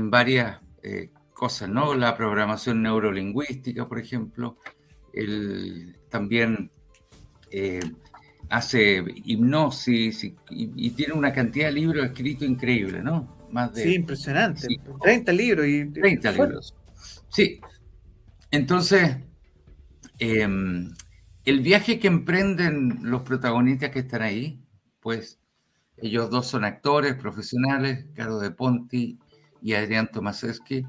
[SPEAKER 2] varias eh, cosas, ¿no? La programación neurolingüística, por ejemplo. Él también eh, hace hipnosis y, tiene una cantidad de libros escritos increíble, ¿no?
[SPEAKER 1] Más de, sí, impresionante. 30 libros. Y,
[SPEAKER 2] 30 libros. Sí. Entonces, em, el viaje que emprenden los protagonistas que están ahí, pues ellos dos son actores profesionales, Caro de Ponti y Adrián Tomaseski,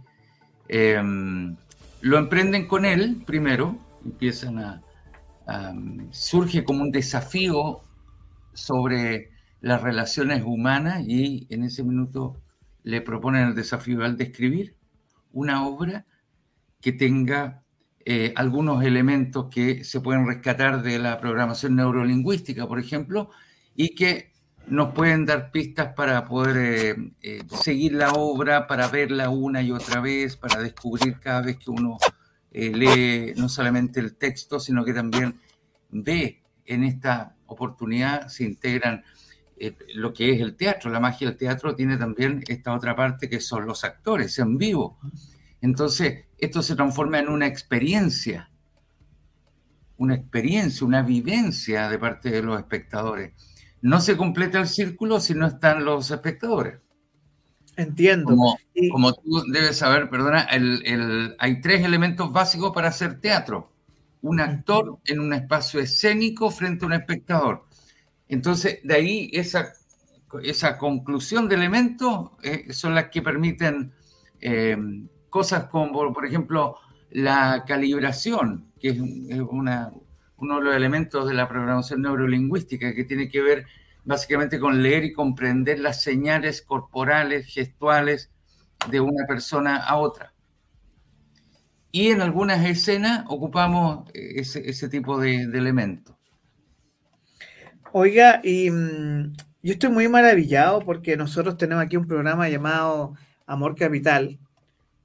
[SPEAKER 2] em, lo emprenden con él primero, empiezan a, surge como un desafío sobre las relaciones humanas y en ese minuto le proponen el desafío al de escribir una obra que tenga eh, algunos elementos que se pueden rescatar de la programación neurolingüística, por ejemplo, y que nos pueden dar pistas para poder eh, eh, seguir la obra, para verla una y otra vez, para descubrir cada vez que uno lee no solamente el texto, sino que también ve en esta oportunidad, se integran lo que es el teatro. La magia del teatro tiene también esta otra parte que son los actores en vivo. Entonces, esto se transforma en una experiencia, una experiencia, una vivencia de parte de los espectadores. No se completa el círculo si no están los espectadores.
[SPEAKER 1] Entiendo.
[SPEAKER 2] Como, tú debes saber, perdona, hay tres elementos básicos para hacer teatro. Un actor en un espacio escénico frente a un espectador. Entonces, de ahí esa, esa conclusión de elementos eh, son las que permiten eh, cosas como, por ejemplo, la calibración, que es una, uno de los elementos de la programación neurolingüística, que tiene que ver básicamente con leer y comprender las señales corporales, gestuales de una persona a otra. Y en algunas escenas ocupamos ese, tipo de, elementos.
[SPEAKER 1] Oiga, y mm, yo estoy muy maravillado porque nosotros tenemos aquí un programa llamado Amor Capital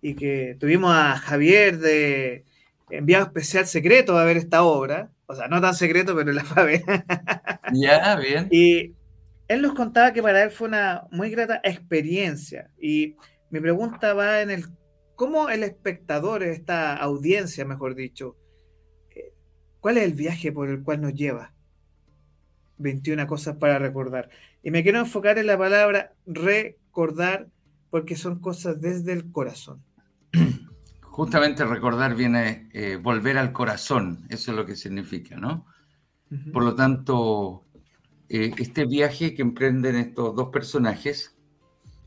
[SPEAKER 1] y que tuvimos a Javier de enviado especial secreto a ver esta obra, o sea, no tan secreto, pero la fue a ver.
[SPEAKER 2] Ya, bien.
[SPEAKER 1] Y él nos contaba que para él fue una muy grata experiencia. Y mi pregunta va en el cómo el espectador, esta audiencia, mejor dicho, eh, ¿cuál es el viaje por el cual nos lleva? 21 cosas para recordar. Y me quiero enfocar en la palabra recordar porque son cosas desde el corazón.
[SPEAKER 2] Justamente recordar viene eh, volver al corazón, eso es lo que significa, ¿no? Por lo tanto, eh, este viaje que emprenden estos dos personajes,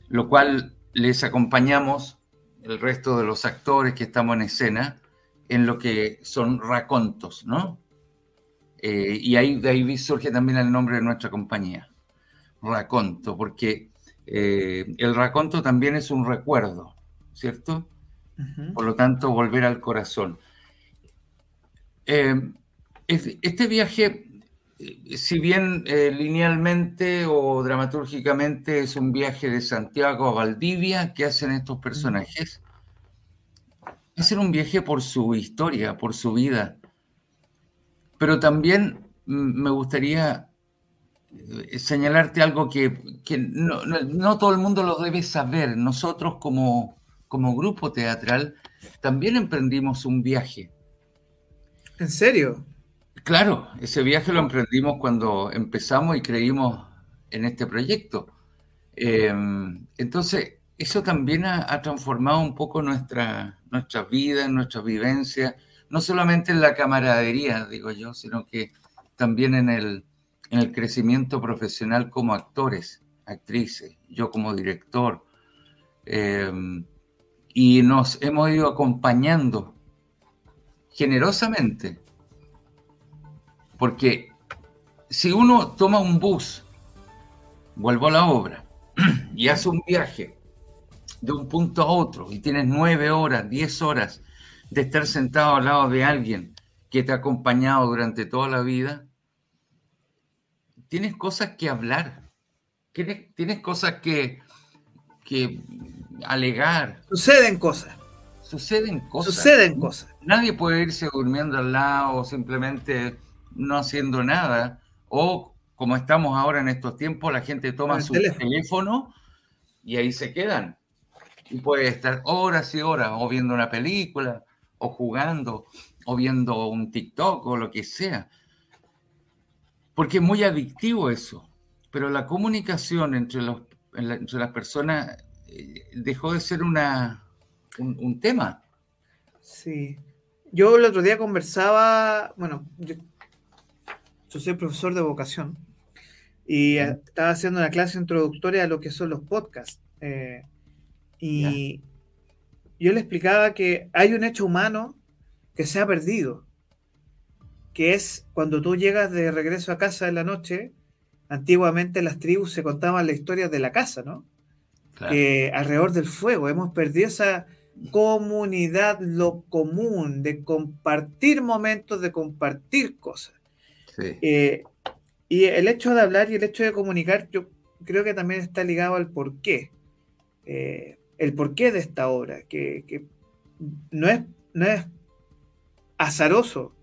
[SPEAKER 2] lo cual les acompañamos el resto de los actores que estamos en escena en lo que son racontos, ¿no? Eh, y ahí, de ahí surge también el nombre de nuestra compañía, raconto, porque el raconto también es un recuerdo, ¿cierto? Por lo tanto, volver al corazón. Eh, este viaje, eh, si bien eh, linealmente o dramatúrgicamente es un viaje de Santiago a Valdivia que hacen estos personajes, hacen un viaje por su historia, por su vida. Pero también mm, me gustaría señalarte algo que, no, todo el mundo lo debe saber. Nosotros como, como grupo teatral, también emprendimos un viaje.
[SPEAKER 1] ¿En serio?
[SPEAKER 2] Claro, ese viaje lo emprendimos cuando empezamos y creímos en este proyecto. Em, entonces, eso también ha, transformado un poco nuestra, nuestra vida, nuestra vivencia, no solamente en la camaradería, digo yo, sino que también en el, en el crecimiento profesional como actores, actrices, yo como director. Eh, y nos hemos ido acompañando generosamente. Porque si uno toma un bus, vuelvo a la obra, y hace un viaje de un punto a otro, y tienes nueve horas, diez horas de estar sentado al lado de alguien que te ha acompañado durante toda la vida, tienes cosas que hablar, tienes, tienes cosas que, que alegar.
[SPEAKER 1] Suceden cosas.
[SPEAKER 2] Suceden cosas.
[SPEAKER 1] Suceden cosas.
[SPEAKER 2] Nadie puede irse durmiendo al lado o simplemente no haciendo nada. O como estamos ahora en estos tiempos, la gente toma su teléfono. y ahí se quedan. Y puede estar horas y horas o viendo una película o jugando o viendo un TikTok o lo que sea. Porque es muy adictivo eso. Pero la comunicación entre, los, entre las personas dejó de ser una, un, tema.
[SPEAKER 1] Sí. Yo el otro día conversaba, bueno, yo, soy profesor de vocación y estaba haciendo una clase introductoria a lo que son los podcasts. Eh, y yo le explicaba que hay un hecho humano que se ha perdido, que es cuando tú llegas de regreso a casa en la noche, antiguamente las tribus se contaban la historia de la casa, ¿no? Alrededor del fuego. Hemos perdido esa comunidad, lo común, de compartir momentos, de compartir cosas. Eh, y el hecho de hablar y el hecho de comunicar, yo creo que también está ligado al porqué. Eh, el porqué de esta obra, que, no, es, no es azaroso,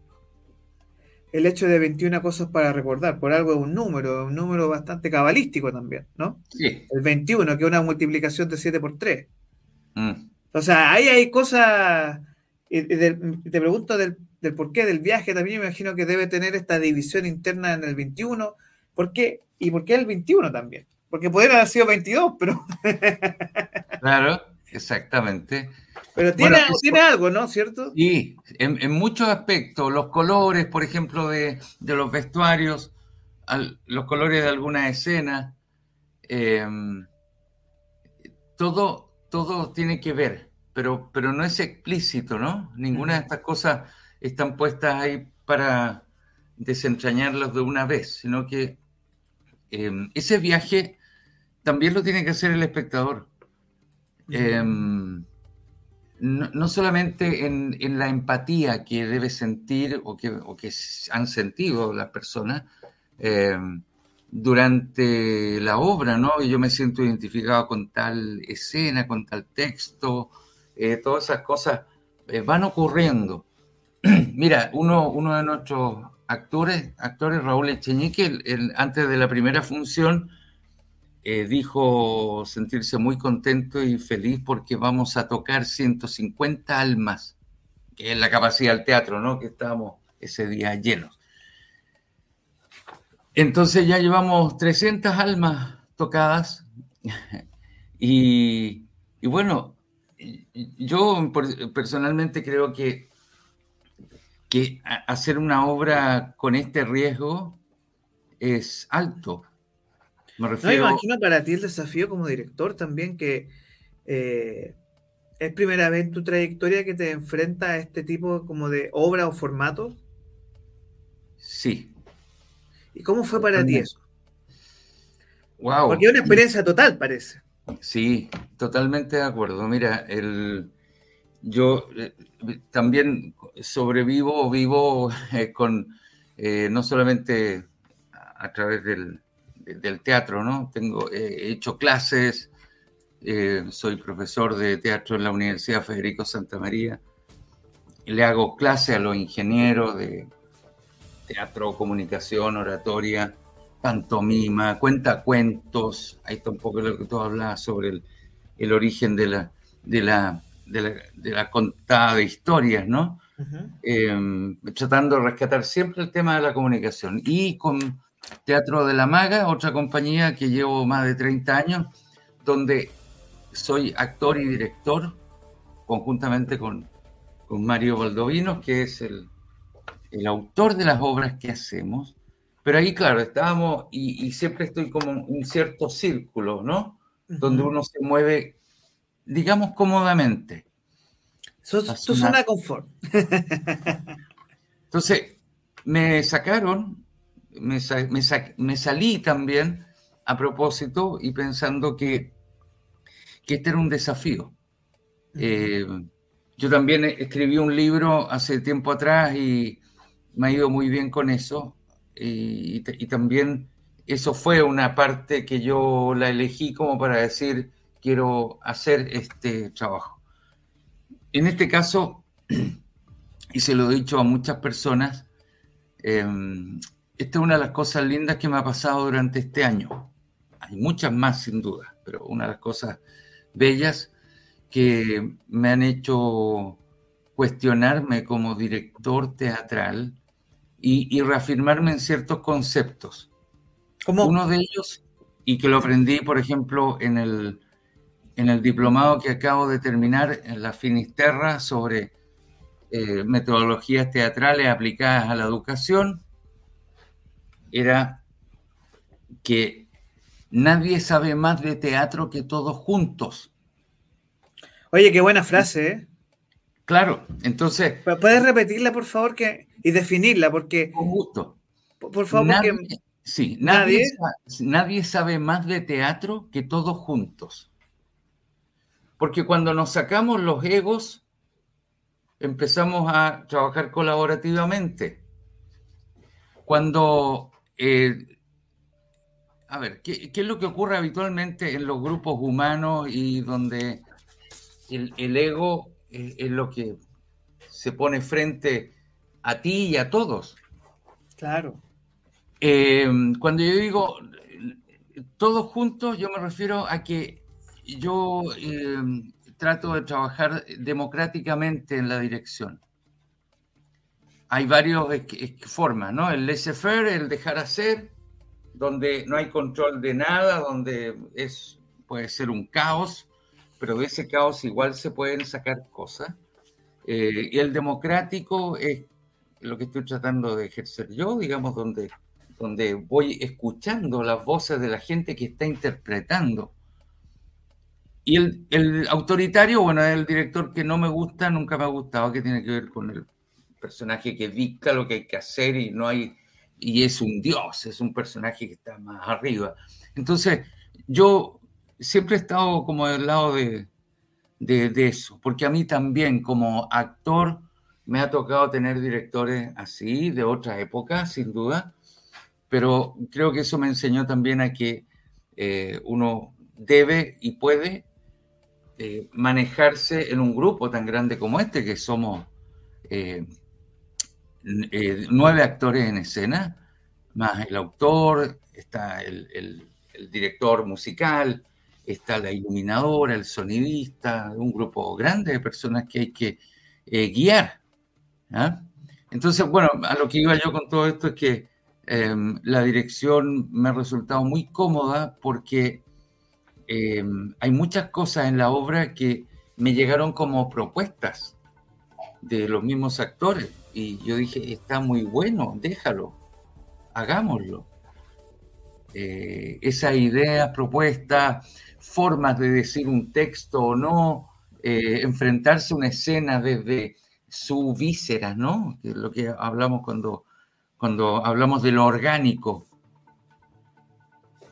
[SPEAKER 1] el hecho de 21 cosas para recordar. Por algo es un número, un número bastante cabalístico también, ¿no?
[SPEAKER 2] Sí.
[SPEAKER 1] El 21, que es una multiplicación de 7 por 3. Mm. O sea, ahí hay cosas. Y, te pregunto del, del porqué del viaje también, me imagino que debe tener esta división interna en el 21. ¿Por qué? ¿Y por qué el 21 también? Porque podría haber sido 22, pero.
[SPEAKER 2] claro, exactamente.
[SPEAKER 1] Pero tiene, tiene algo, ¿no? ¿Cierto?
[SPEAKER 2] Sí, en, muchos aspectos, los colores, por ejemplo, de, los vestuarios, los colores de alguna escena, em, todo, todo tiene que ver, pero, pero no es explícito, ¿no? Ninguna de estas cosas están puestas ahí para desentrañarlos de una vez, sino que em, ese viaje también lo tiene que hacer el espectador no, solamente en, la empatía que debe sentir o que, han sentido las personas, eh, durante la obra, ¿no? Yo me siento identificado con tal escena, con tal texto, eh, todas esas cosas eh, van ocurriendo. Mira, uno, uno de nuestros actores, actores Raúl Echeñique, antes de la primera función, eh, dijo sentirse muy contento y feliz porque vamos a tocar 150 almas, que es la capacidad del teatro, ¿no? Que estábamos ese día llenos. Entonces ya llevamos 300 almas tocadas y, y bueno, yo personalmente creo que que hacer una obra con este riesgo es alto.
[SPEAKER 1] Me refiero... No, imagino para ti el desafío como director también que eh, es primera vez en tu trayectoria que te enfrentas a este tipo como de obra o formato.
[SPEAKER 2] Sí.
[SPEAKER 1] ¿Y cómo fue para ti eso? Wow. Porque es una experiencia total, parece.
[SPEAKER 2] Sí, totalmente de acuerdo. Mira, el, yo eh, también sobrevivo, vivo eh, con, eh, no solamente a, través del, teatro, ¿no? Tengo, he hecho clases, soy profesor de teatro en la Universidad Federico Santa María, le hago clases a los ingenieros de teatro, comunicación, oratoria, pantomima, cuenta cuentos, ahí está un poco lo que tú hablas sobre el, el origen de la, de la de la, contada de historias, ¿no? Em, tratando de rescatar siempre el tema de la comunicación. Y con Teatro de la Maga, otra compañía que llevo más de 30 años, donde soy actor y director, conjuntamente con, con Mario Valdovinos, que es el, el, autor de las obras que hacemos. Pero ahí, claro, estábamos, y, siempre estoy como en un cierto círculo, ¿no? Donde uno se mueve digamos cómodamente.
[SPEAKER 1] tu zona de confort.
[SPEAKER 2] Entonces, me sacaron, me, salí también a propósito y pensando que, que este era un desafío. Eh, yo también escribí un libro hace tiempo atrás y me ha ido muy bien con eso. y, también eso fue una parte que yo la elegí como para decir, quiero hacer este trabajo. En este caso, y se lo he dicho a muchas personas, em, esta es una de las cosas lindas que me ha pasado durante este año. Hay muchas más, sin duda, pero una de las cosas bellas que me han hecho cuestionarme como director teatral y, reafirmarme en ciertos conceptos. como Uno de ellos, y que lo aprendí, por ejemplo, en el, en el diplomado que acabo de terminar en la Finisterra sobre eh, metodologías teatrales aplicadas a la educación, era que nadie sabe más de teatro que todos juntos.
[SPEAKER 1] Oye, qué buena frase, ¿eh?
[SPEAKER 2] Claro, entonces...
[SPEAKER 1] ¿Puedes repetirla, por favor, que, y definirla? Porque...
[SPEAKER 2] Con gusto.
[SPEAKER 1] Por, favor, nadie,
[SPEAKER 2] Sí, nadie, nadie sabe más de teatro que todos juntos. Porque cuando nos sacamos los egos, empezamos a trabajar colaborativamente. Cuando, eh, a ver, ¿qué, es lo que ocurre habitualmente en los grupos humanos y donde el, ego es, lo que se pone frente a ti y a todos?
[SPEAKER 1] Claro.
[SPEAKER 2] Eh, cuando yo digo todos juntos, yo me refiero a que yo em, trato de trabajar democráticamente en la dirección. Hay varias formas, ¿no? El laissez-faire, el dejar hacer, donde no hay control de nada, donde es, puede ser un caos, pero de ese caos igual se pueden sacar cosas. Eh, y el democrático es lo que estoy tratando de ejercer yo, digamos, donde, donde voy escuchando las voces de la gente que está interpretando y el, autoritario, bueno, es el director que no me gusta, nunca me ha gustado, que tiene que ver con el personaje que dicta lo que hay que hacer y no hay, y es un dios, es un personaje que está más arriba. Entonces, yo siempre he estado como del lado de, de, eso, porque a mí también como actor me ha tocado tener directores así, de otra época, sin duda, pero creo que eso me enseñó también a que eh, uno debe y puede eh, manejarse en un grupo tan grande como este, que somos eh, nueve actores en escena, más el autor, está el, director musical, está la iluminadora, el sonidista, un grupo grande de personas que hay que guiar. ¿ah? Entonces, bueno, a lo que iba yo con todo esto es que em, la dirección me ha resultado muy cómoda porque em, hay muchas cosas en la obra que me llegaron como propuestas de los mismos actores. Y yo dije, está muy bueno, déjalo, hagámoslo. Eh, esas ideas, propuestas, formas de decir un texto o no, eh, enfrentarse a una escena desde su víscera, ¿no? Que es lo que hablamos cuando, cuando hablamos de lo orgánico.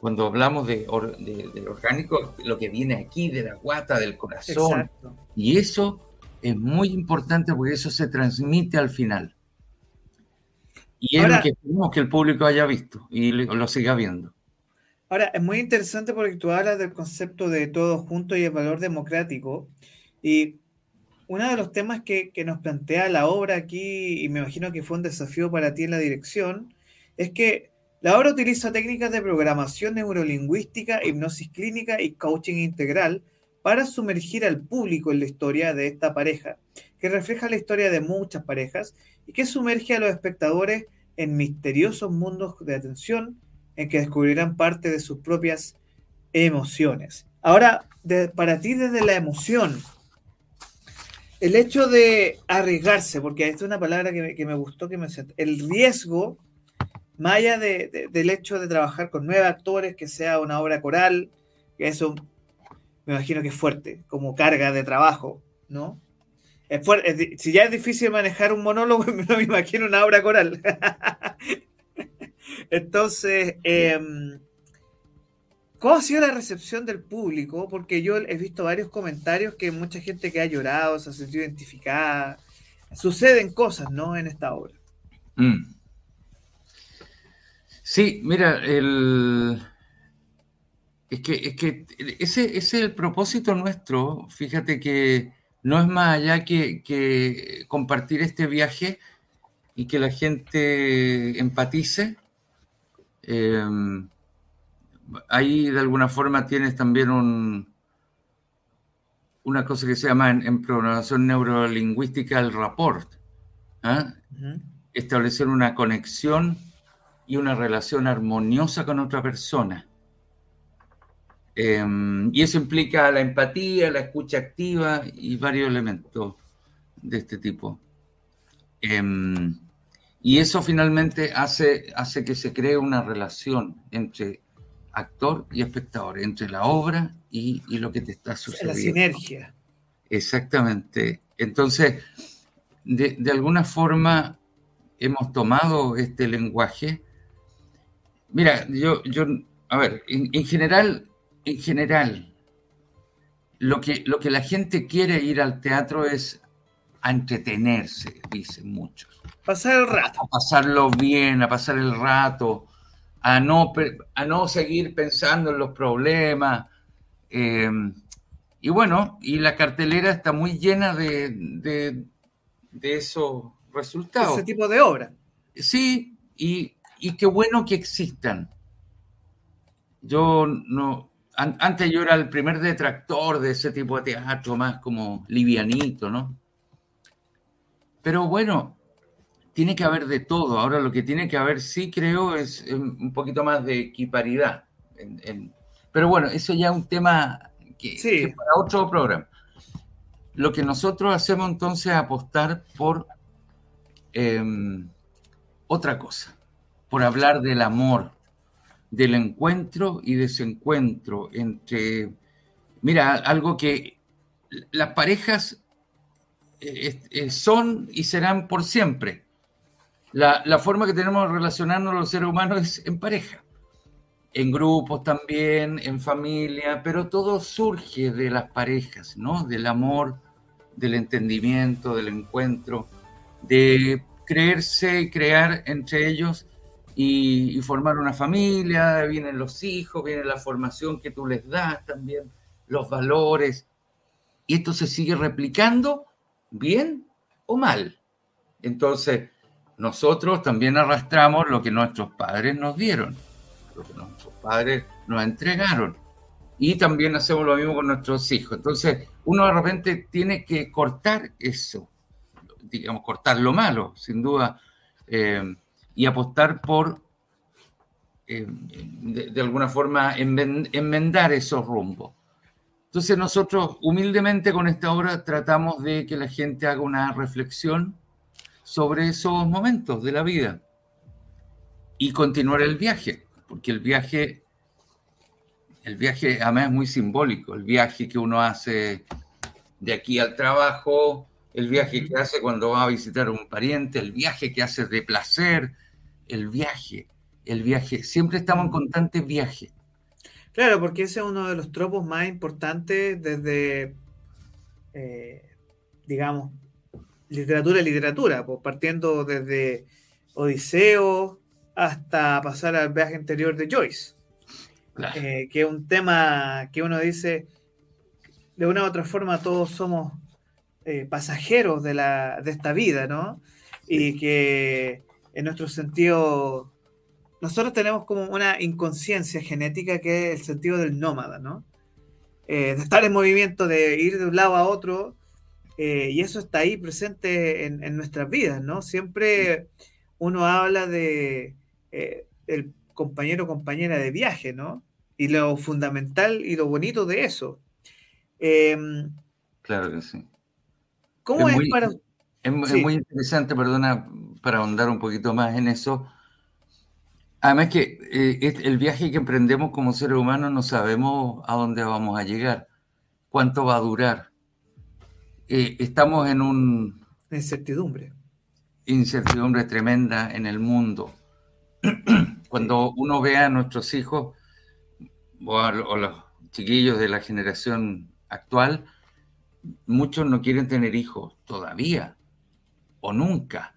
[SPEAKER 2] Cuando hablamos de, lo orgánico, lo que viene aquí, de la guata, del corazón. Y eso es muy importante porque eso se transmite al final. Y es lo que queremos que el público haya visto y lo siga viendo.
[SPEAKER 1] Ahora, es muy interesante porque tú hablas del concepto de todo junto y el valor democrático. Y uno de los temas que, nos plantea la obra aquí, y me imagino que fue un desafío para ti en la dirección, es que la obra utiliza técnicas de programación neurolingüística, hipnosis clínica y coaching integral para sumergir al público en la historia de esta pareja, que refleja la historia de muchas parejas y que sumerge a los espectadores en misteriosos mundos de atención en que descubrirán parte de sus propias emociones. Ahora, para ti desde la emoción, el hecho de arriesgarse, porque esta es una palabra que me, gustó, que me el riesgo, más allá del hecho de trabajar con nueve actores, que sea una obra coral, que eso me imagino que es fuerte, como carga de trabajo, ¿no? si ya es difícil manejar un monólogo, no me imagino una obra coral. Entonces, eh, ¿Cómo ha sido la recepción del público? Porque yo he visto varios comentarios que mucha gente que ha llorado, se ha sentido identificada. Suceden cosas, ¿no? En esta obra. Mm.
[SPEAKER 2] Sí, mira, el... es, que, es que ese, es el propósito nuestro. Fíjate que no es más allá que, compartir este viaje y que la gente empatice. Em, ahí de alguna forma tienes también un, una cosa que se llama en, programación neurolingüística el rapport. ¿ah? Establecer una conexión y una relación armoniosa con otra persona. Em, y eso implica la empatía, la escucha activa y varios elementos de este tipo. Em, y eso finalmente hace, hace que se cree una relación entre actor y espectador, entre la obra y, lo que te está sucediendo.
[SPEAKER 1] La sinergia.
[SPEAKER 2] Exactamente. Entonces, de, alguna forma hemos tomado este lenguaje. Mira, yo, yo a ver, en, general, en general, lo que, lo que la gente quiere ir al teatro es a entretenerse, dicen muchos.
[SPEAKER 1] Pasar el rato.
[SPEAKER 2] A pasarlo bien, a pasar el rato, a no, a no seguir pensando en los problemas. Em, y bueno, y la cartelera está muy llena de, de, esos resultados.
[SPEAKER 1] Ese tipo de obra.
[SPEAKER 2] Sí, y, qué bueno que existan. Yo no, antes yo era el primer detractor de ese tipo de teatro, más como livianito, ¿no? Pero bueno, tiene que haber de todo. Ahora lo que tiene que haber, sí creo, es un poquito más de equiparidad. pero bueno, eso ya es un tema que, para otro programa. Lo que nosotros hacemos entonces es apostar por em, otra cosa, por hablar del amor, del encuentro y desencuentro entre, mira, algo que las parejas eh, eh, son y serán por siempre la, forma que tenemos de relacionarnos los seres humanos es en pareja, en grupos también, en familia, pero todo surge de las parejas, ¿no? Del amor, del entendimiento, del encuentro, de creerse y crear entre ellos y, formar una familia, vienen los hijos, viene la formación que tú les das también, los valores, y esto se sigue replicando bien o mal. Entonces, nosotros también arrastramos lo que nuestros padres nos dieron, lo que nuestros padres nos entregaron. Y también hacemos lo mismo con nuestros hijos. Entonces, uno de repente tiene que cortar eso, digamos, cortar lo malo, sin duda. Eh, y apostar por, eh, de, alguna forma, enmendar esos rumbos. Entonces nosotros humildemente con esta obra tratamos de que la gente haga una reflexión sobre esos momentos de la vida y continuar el viaje, porque el viaje, el viaje además es muy simbólico, el viaje que uno hace de aquí al trabajo, el viaje que hace cuando va a visitar a un pariente, el viaje que hace de placer, el viaje, el viaje. Siempre estamos en constante viaje.
[SPEAKER 1] Claro, porque ese es uno de los tropos más importantes desde, eh, digamos, literatura y literatura, pues partiendo desde Odiseo hasta pasar al viaje interior de Joyce, eh, que es un tema que uno dice, de una u otra forma todos somos eh, pasajeros de, la, de esta vida, ¿no? Y que en nuestro sentido, nosotros tenemos como una inconsciencia genética que es el sentido del nómada, ¿no? Eh, de estar en movimiento, de ir de un lado a otro, eh, y eso está ahí presente en, nuestras vidas, ¿no? Siempre uno habla de eh, el compañero o compañera de viaje, ¿no? Y lo fundamental y lo bonito de eso.
[SPEAKER 2] Em, claro que sí. ¿Cómo es, para... Es, muy interesante, perdona, para ahondar un poquito más en eso. Además que eh, el viaje que emprendemos como seres humanos no sabemos a dónde vamos a llegar, cuánto va a durar. Eh, estamos en un...
[SPEAKER 1] Incertidumbre.
[SPEAKER 2] Incertidumbre tremenda en el mundo. Cuando uno ve a nuestros hijos o a los chiquillos de la generación actual, muchos no quieren tener hijos todavía o nunca.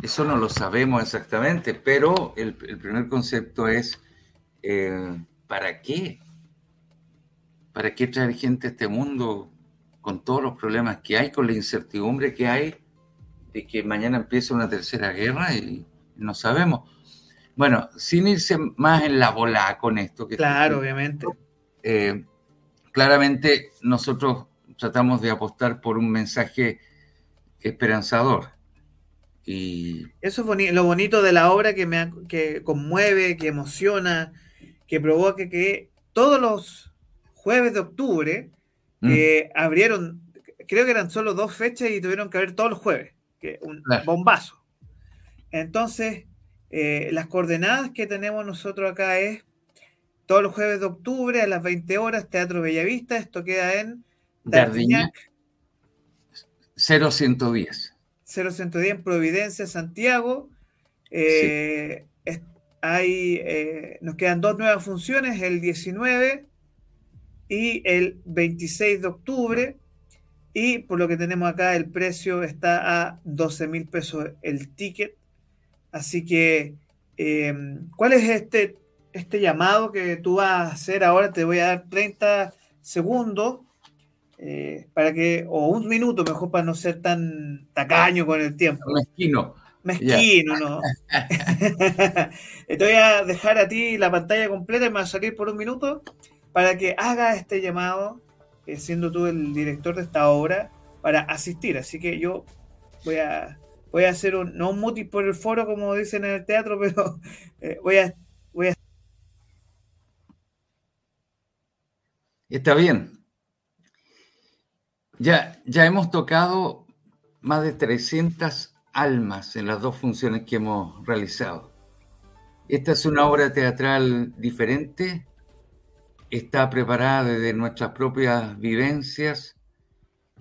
[SPEAKER 2] Eso no lo sabemos exactamente, pero el, primer concepto es, eh, ¿para qué? ¿Para qué traer gente a este mundo con todos los problemas que hay, con la incertidumbre que hay de que mañana empiece una tercera guerra y no sabemos? Bueno, sin irse más en la bola con esto.
[SPEAKER 1] Que claro, obviamente.
[SPEAKER 2] Eh, claramente nosotros tratamos de apostar por un mensaje esperanzador. Y...
[SPEAKER 1] Eso es lo bonito de la obra que me que conmueve, que emociona, que provoca que todos los jueves de octubre mm. eh, abrieron, creo que eran solo dos fechas y tuvieron que abrir todos los jueves, que un bombazo. Entonces, eh, las coordenadas que tenemos nosotros acá es todos los jueves de octubre a las 20 horas, Teatro Bellavista, esto queda en
[SPEAKER 2] Dardiñac 0110.
[SPEAKER 1] 0110 en Providencia, Santiago. Eh, hay, eh, nos quedan dos nuevas funciones, el 19 y el 26 de octubre. Y por lo que tenemos acá, el precio está a 12 mil pesos el ticket. Así que, eh, ¿cuál es este, este llamado que tú vas a hacer ahora? Te voy a dar 30 segundos eh, para que, o un minuto mejor para no ser tan tacaño con el tiempo.
[SPEAKER 2] Mezquino.
[SPEAKER 1] Mezquino, ¿no? Te voy a dejar a ti la pantalla completa y me va a salir por un minuto para que haga este llamado, eh, siendo tú el director de esta obra, para asistir. Así que yo voy a, voy a hacer un, no un mutis por el foro, como dicen en el teatro, pero eh, voy a, voy a...
[SPEAKER 2] Está bien, ya, ya hemos tocado más de 300 almas en las dos funciones que hemos realizado. Esta es una obra teatral diferente, está preparada desde nuestras propias vivencias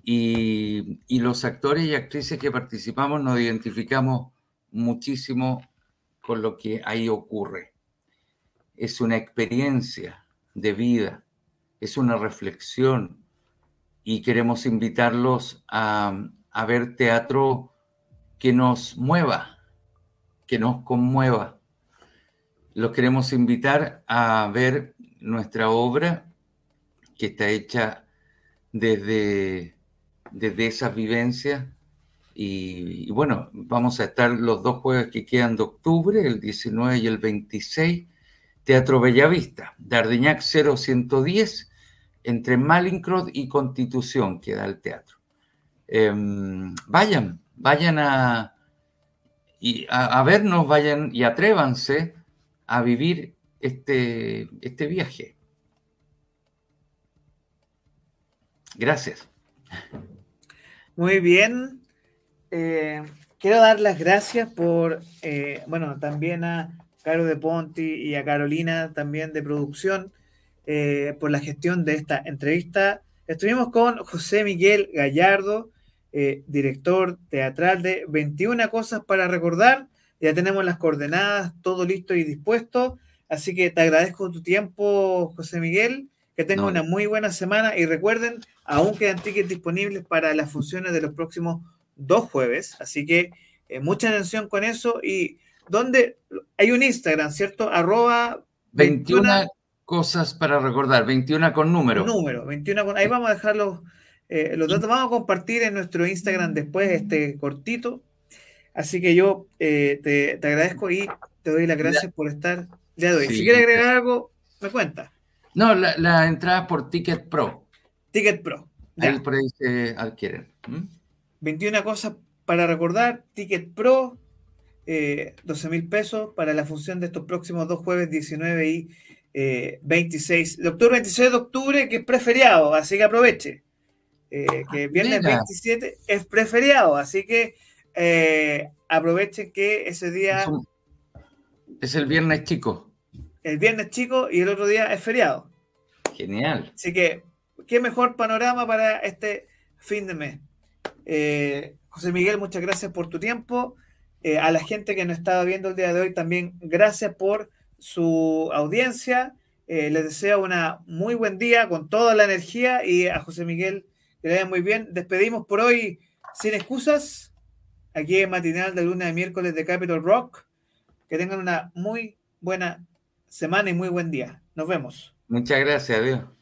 [SPEAKER 2] y, y, los actores y actrices que participamos nos identificamos muchísimo con lo que ahí ocurre. Es una experiencia de vida, es una reflexión, y queremos invitarlos a, ver teatro que nos mueva, que nos conmueva. Los queremos invitar a ver nuestra obra que está hecha desde, desde esas vivencias. Y, y, bueno, vamos a estar los dos jueves que quedan de octubre, el 19 y el 26, Teatro Bellavista, Dardeñac 0110, entre Malincrot y Constitución queda el teatro. Eh, vayan, vayan a, y a, vernos, vayan y atrévanse a vivir este, este viaje. Gracias.
[SPEAKER 1] Muy bien. Eh, quiero dar las gracias por, eh, bueno, también a Caro de Ponti y a Carolina también de producción eh, por la gestión de esta entrevista. Estuvimos con José Miguel Gallardo, eh, director teatral de 21 cosas para recordar. Ya tenemos las coordenadas, todo listo y dispuesto. Así que te agradezco tu tiempo, José Miguel. Que tenga no. una muy buena semana y recuerden, aún quedan tickets disponibles para las funciones de los próximos dos jueves. Así que eh, mucha atención con eso. Y donde hay un Instagram, ¿cierto? Arroba
[SPEAKER 2] 21, 21 cosas para recordar, 21 con número.
[SPEAKER 1] Número, 21 con. Ahí vamos a dejar los, eh, los datos. Vamos a compartir en nuestro Instagram después este cortito. Así que yo eh, te, te, agradezco y te doy las gracias por estar. Ya doy. Sí. Si quieres agregar algo, me cuenta.
[SPEAKER 2] No, la, la, entrada por Ticket Pro.
[SPEAKER 1] Ticket Pro.
[SPEAKER 2] Ya. Ahí por ahí se adquieren.
[SPEAKER 1] ¿Mm? 21 cosas para recordar. Ticket Pro. Eh, 12 mil pesos para la función de estos próximos dos jueves 19 y eh, 26 de octubre, 26 de octubre, que es preferiado, así que aproveche. Eh, que viernes Mira. 27 es preferiado, así que eh, aprovechen que ese día...
[SPEAKER 2] Es, un, es, el viernes chico.
[SPEAKER 1] El viernes chico y el otro día es feriado.
[SPEAKER 2] Genial.
[SPEAKER 1] Así que, qué mejor panorama para este fin de mes. Eh, José Miguel, muchas gracias por tu tiempo. Eh, a la gente que nos estaba viendo el día de hoy también, gracias por su audiencia. Eh, les deseo una muy buen día con toda la energía y a José Miguel que le vaya muy bien. Despedimos por hoy sin excusas. Aquí en Matinal de lunes a miércoles de Capital Rock. Que tengan una muy buena semana y muy buen día. Nos vemos.
[SPEAKER 2] Muchas gracias, adiós.